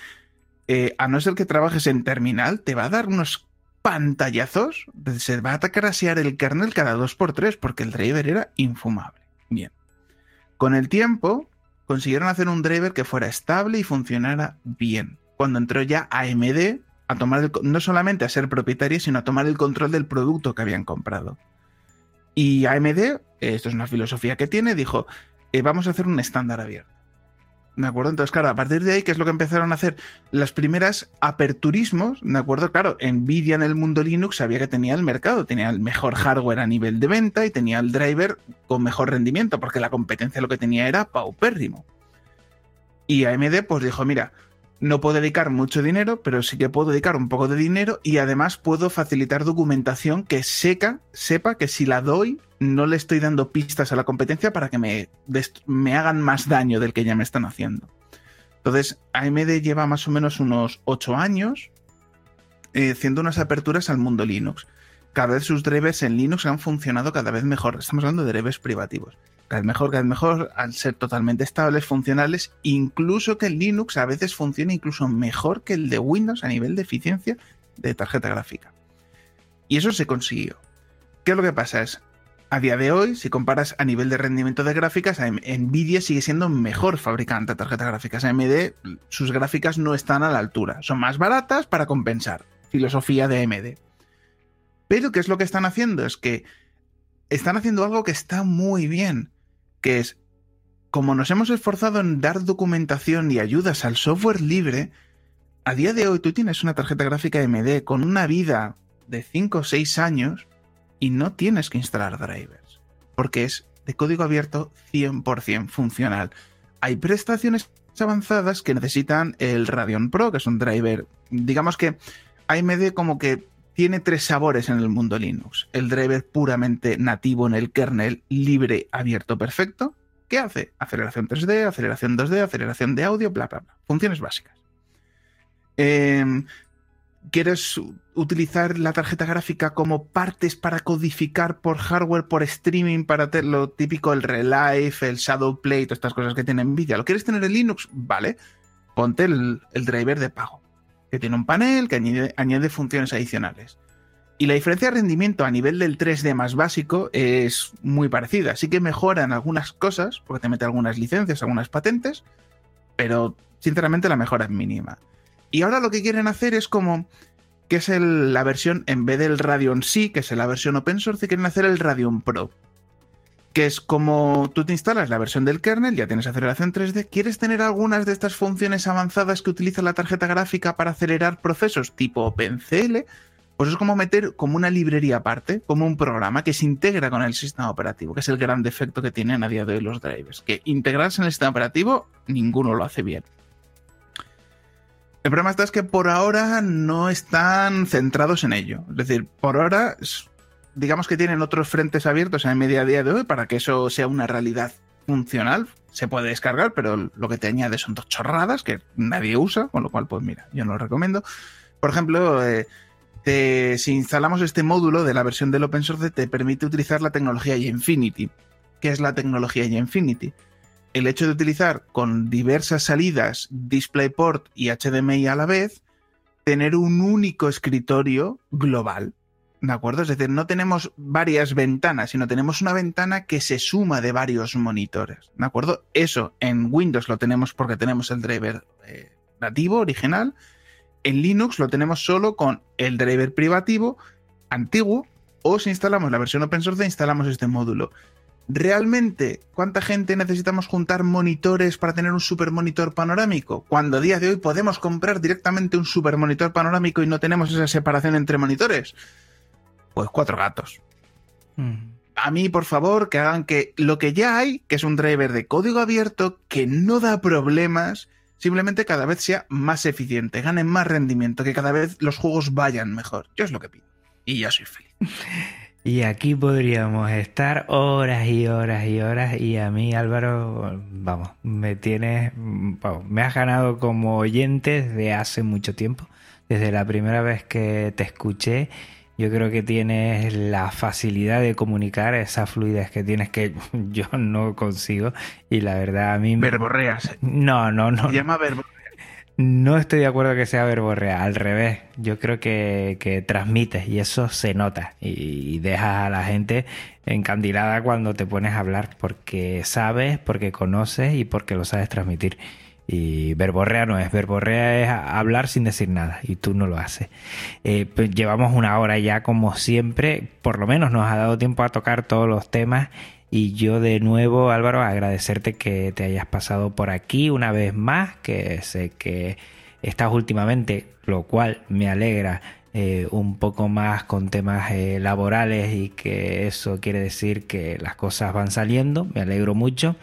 eh, a no ser que trabajes en terminal, te va a dar unos pantallazos, se va a crasear el kernel cada 2x3 porque el driver era infumable. Bien. Con el tiempo, consiguieron hacer un driver que fuera estable y funcionara bien. Cuando entró ya AMD a tomar no solamente a ser propietaria, sino a tomar el control del producto que habían comprado. Y AMD, esto es una filosofía que tiene, dijo, eh, vamos a hacer un estándar abierto. ¿De acuerdo? Entonces, claro, a partir de ahí, ¿qué es lo que empezaron a hacer? Las primeras aperturismos, ¿de acuerdo? Claro, Nvidia en el mundo Linux sabía que tenía el mercado, tenía el mejor hardware a nivel de venta y tenía el driver con mejor rendimiento, porque la competencia lo que tenía era paupérrimo. Y AMD pues dijo, mira, no puedo dedicar mucho dinero, pero sí que puedo dedicar un poco de dinero y además puedo facilitar documentación que seca, sepa que si la doy no le estoy dando pistas a la competencia para que me, me hagan más daño del que ya me están haciendo. Entonces, AMD lleva más o menos unos 8 años eh, haciendo unas aperturas al mundo Linux. Cada vez sus drivers en Linux han funcionado cada vez mejor. Estamos hablando de drivers privativos. Cada vez mejor, cada vez mejor, al ser totalmente estables, funcionales, incluso que el Linux a veces funciona incluso mejor que el de Windows a nivel de eficiencia de tarjeta gráfica. Y eso se consiguió. ¿Qué es lo que pasa? Es, a día de hoy, si comparas a nivel de rendimiento de gráficas, Nvidia sigue siendo mejor fabricante de tarjetas gráficas. AMD, sus gráficas no están a la altura. Son más baratas para compensar. Filosofía de AMD. Pero, ¿qué es lo que están haciendo? Es que están haciendo algo que está muy bien, que es, como nos hemos esforzado en dar documentación y ayudas al software libre, a día de hoy tú tienes una tarjeta gráfica AMD con una vida de 5 o 6 años y no tienes que instalar drivers, porque es de código abierto 100% funcional. Hay prestaciones avanzadas que necesitan el Radeon Pro, que es un driver, digamos que AMD como que tiene tres sabores en el mundo Linux. El driver puramente nativo en el kernel, libre, abierto, perfecto. ¿Qué hace? Aceleración 3D, aceleración 2D, aceleración de audio, bla, bla, bla. Funciones básicas. Eh, quieres utilizar la tarjeta gráfica como partes para codificar por hardware, por streaming, para lo típico, el Relife, el Shadowplay, todas estas cosas que tiene Nvidia. ¿Lo quieres tener en Linux? Vale, ponte el, driver de pago, que tiene un panel que añade, funciones adicionales. Y la diferencia de rendimiento a nivel del 3D más básico es muy parecida. Sí que mejoran algunas cosas, porque te mete algunas licencias, algunas patentes, pero sinceramente la mejora es mínima. Y ahora lo que quieren hacer es como que es la versión, en vez del Radeon C, que es la versión open source, quieren hacer el Radeon Pro. Que es como tú te instalas la versión del kernel, ya tienes aceleración 3D, quieres tener algunas de estas funciones avanzadas que utiliza la tarjeta gráfica para acelerar procesos tipo OpenCL, pues es como meter como una librería aparte, como un programa que se integra con el sistema operativo, que es el gran defecto que tienen a día de hoy los drivers. Que integrarse en el sistema operativo, ninguno lo hace bien. El problema está es que por ahora no están centrados en ello. Es decir, por ahora, digamos que tienen otros frentes abiertos en el día de hoy para que eso sea una realidad funcional. Se puede descargar, pero lo que te añade son dos chorradas que nadie usa, con lo cual, pues mira, yo no lo recomiendo. Por ejemplo, eh, si instalamos este módulo de la versión del open source, te permite utilizar la tecnología Infinity. ¿Qué es la tecnología Infinity? El hecho de utilizar con diversas salidas DisplayPort y HDMI a la vez, tener un único escritorio global. ¿De acuerdo? Es decir, no tenemos varias ventanas, sino tenemos una ventana que se suma de varios monitores. ¿De acuerdo? Eso en Windows lo tenemos porque tenemos el driver eh, nativo, original, en Linux lo tenemos solo con el driver privativo antiguo o si instalamos la versión open source instalamos este módulo. ¿Realmente cuánta gente necesitamos juntar monitores para tener un super monitor panorámico? Cuando a día de hoy podemos comprar directamente un super monitor panorámico y no tenemos esa separación entre monitores. Pues cuatro gatos. Mm. A mí, por favor, que hagan que lo que ya hay, que es un driver de código abierto, que no da problemas, simplemente cada vez sea más eficiente, gane más rendimiento, que cada vez los juegos vayan mejor. Yo es lo que pido. Y ya soy feliz. (laughs) Y aquí podríamos estar horas y horas y horas y a mí Álvaro, vamos, me tienes, me has ganado como oyente desde hace mucho tiempo, desde la primera vez que te escuché yo creo que tienes la facilidad de comunicar esa fluidez que tienes que (laughs) yo no consigo y la verdad a mí verborreas. No no no. Se llama verborrea. No estoy de acuerdo que sea verborrea al revés. Yo creo que, que transmites y eso se nota y, y dejas a la gente encandilada cuando te pones a hablar porque sabes porque conoces y porque lo sabes transmitir y verborrea no es, verborrea es hablar sin decir nada y tú no lo haces. Eh, pues llevamos una hora ya como siempre, por lo menos nos ha dado tiempo a tocar todos los temas y yo de nuevo Álvaro agradecerte que te hayas pasado por aquí una vez más, que sé que estás últimamente, lo cual me alegra. Eh, un poco más con temas eh, laborales y que eso quiere decir que las cosas van saliendo, me alegro mucho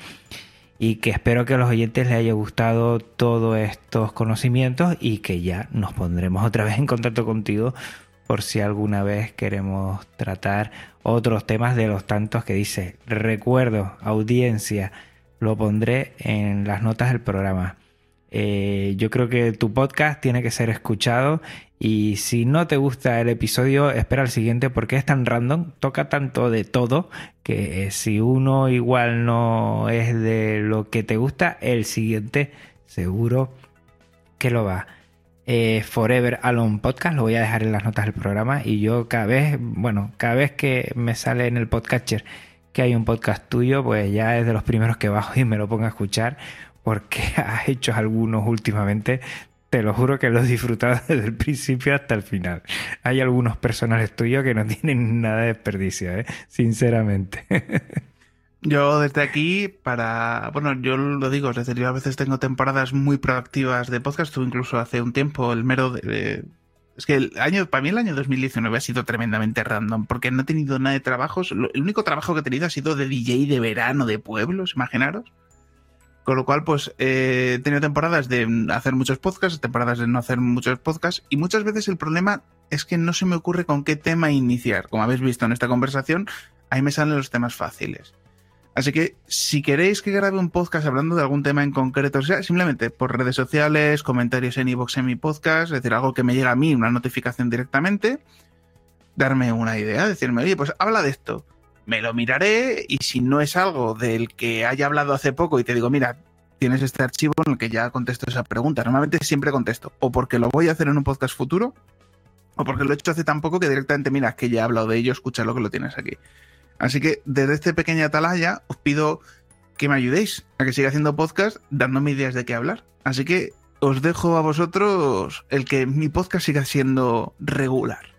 y que espero que a los oyentes les haya gustado todos estos conocimientos y que ya nos pondremos otra vez en contacto contigo por si alguna vez queremos tratar otros temas de los tantos que dice. Recuerdo, audiencia, lo pondré en las notas del programa. Eh, yo creo que tu podcast tiene que ser escuchado y si no te gusta el episodio, espera el siguiente porque es tan random, toca tanto de todo, que si uno igual no es de lo que te gusta, el siguiente seguro que lo va. Eh, Forever Alone Podcast, lo voy a dejar en las notas del programa y yo cada vez, bueno, cada vez que me sale en el podcatcher que hay un podcast tuyo, pues ya es de los primeros que bajo y me lo pongo a escuchar porque (laughs) has hecho algunos últimamente te lo juro que lo he disfrutado (laughs) desde el principio hasta el final. Hay algunos personajes tuyos que no (laughs) tienen nada de desperdicio, ¿eh? sinceramente. (laughs) Yo desde aquí, para. Bueno, yo lo digo, desde yo a veces tengo temporadas muy proactivas de podcast. Tú incluso hace un tiempo el mero de, Es que el año, para mí el año 2019 ha sido tremendamente random, porque no he tenido nada de trabajos. El único trabajo que he tenido ha sido de DJ de verano de pueblos, imaginaros. Con lo cual, pues eh, he tenido temporadas de hacer muchos podcasts, temporadas de no hacer muchos podcasts, y muchas veces el problema es que no se me ocurre con qué tema iniciar. Como habéis visto en esta conversación, ahí me salen los temas fáciles. Así que si queréis que grabe un podcast hablando de algún tema en concreto, o sea, simplemente por redes sociales, comentarios en iVoox en mi podcast, es decir, algo que me llega a mí, una notificación directamente, darme una idea, decirme, oye, pues habla de esto. Me lo miraré y si no es algo del que haya hablado hace poco y te digo, mira, tienes este archivo en el que ya contesto esa pregunta. Normalmente siempre contesto, o porque lo voy a hacer en un podcast futuro, o porque lo he hecho hace tan poco que directamente, mira, que ya he hablado de ello, escúchalo que lo tienes aquí. Así que desde este pequeña atalaya os pido que me ayudéis a que siga haciendo podcast dándome ideas de qué hablar. Así que os dejo a vosotros el que mi podcast siga siendo regular.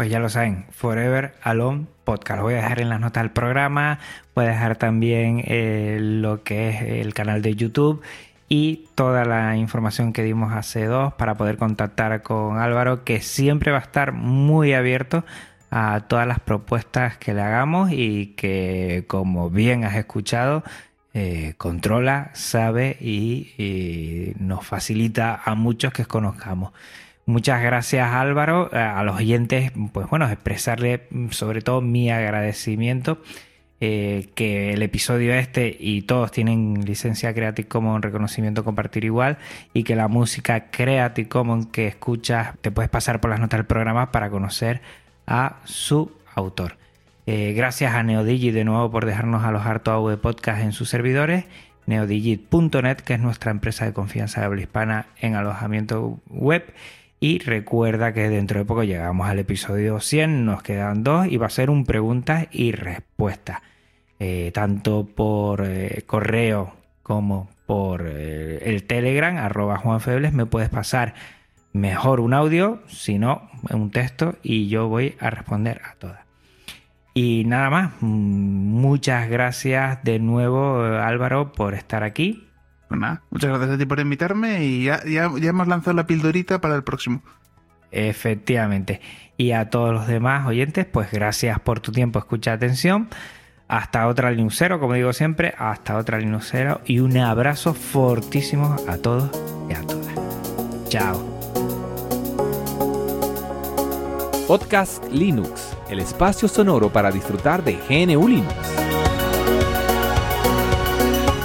Pues ya lo saben, Forever Alone Podcast. Lo voy a dejar en las notas del programa. Voy a dejar también eh, lo que es el canal de YouTube y toda la información que dimos hace dos para poder contactar con Álvaro, que siempre va a estar muy abierto a todas las propuestas que le hagamos y que, como bien has escuchado, eh, controla, sabe y, y nos facilita a muchos que conozcamos. Muchas gracias Álvaro, a los oyentes, pues bueno, expresarle sobre todo mi agradecimiento. Eh, que el episodio este y todos tienen licencia Creative Commons reconocimiento compartir igual y que la música Creative Commons que escuchas te puedes pasar por las notas del programa para conocer a su autor. Eh, gracias a Neodigit de nuevo por dejarnos alojar todo de podcast en sus servidores. Neodigit.net, que es nuestra empresa de confianza de habla hispana en alojamiento web. Y recuerda que dentro de poco llegamos al episodio 100, nos quedan dos y va a ser un preguntas y respuestas. Eh, tanto por eh, correo como por eh, el Telegram, arroba Juan Febles, me puedes pasar mejor un audio, si no, un texto y yo voy a responder a todas. Y nada más, mm, muchas gracias de nuevo Álvaro por estar aquí pues nada, muchas gracias a ti por invitarme y ya, ya, ya hemos lanzado la pildorita para el próximo. Efectivamente. Y a todos los demás oyentes, pues gracias por tu tiempo, escucha atención. Hasta otra Linuxero, como digo siempre, hasta otra Linuxero y un abrazo fortísimo a todos y a todas. Chao. Podcast Linux, el espacio sonoro para disfrutar de GNU Linux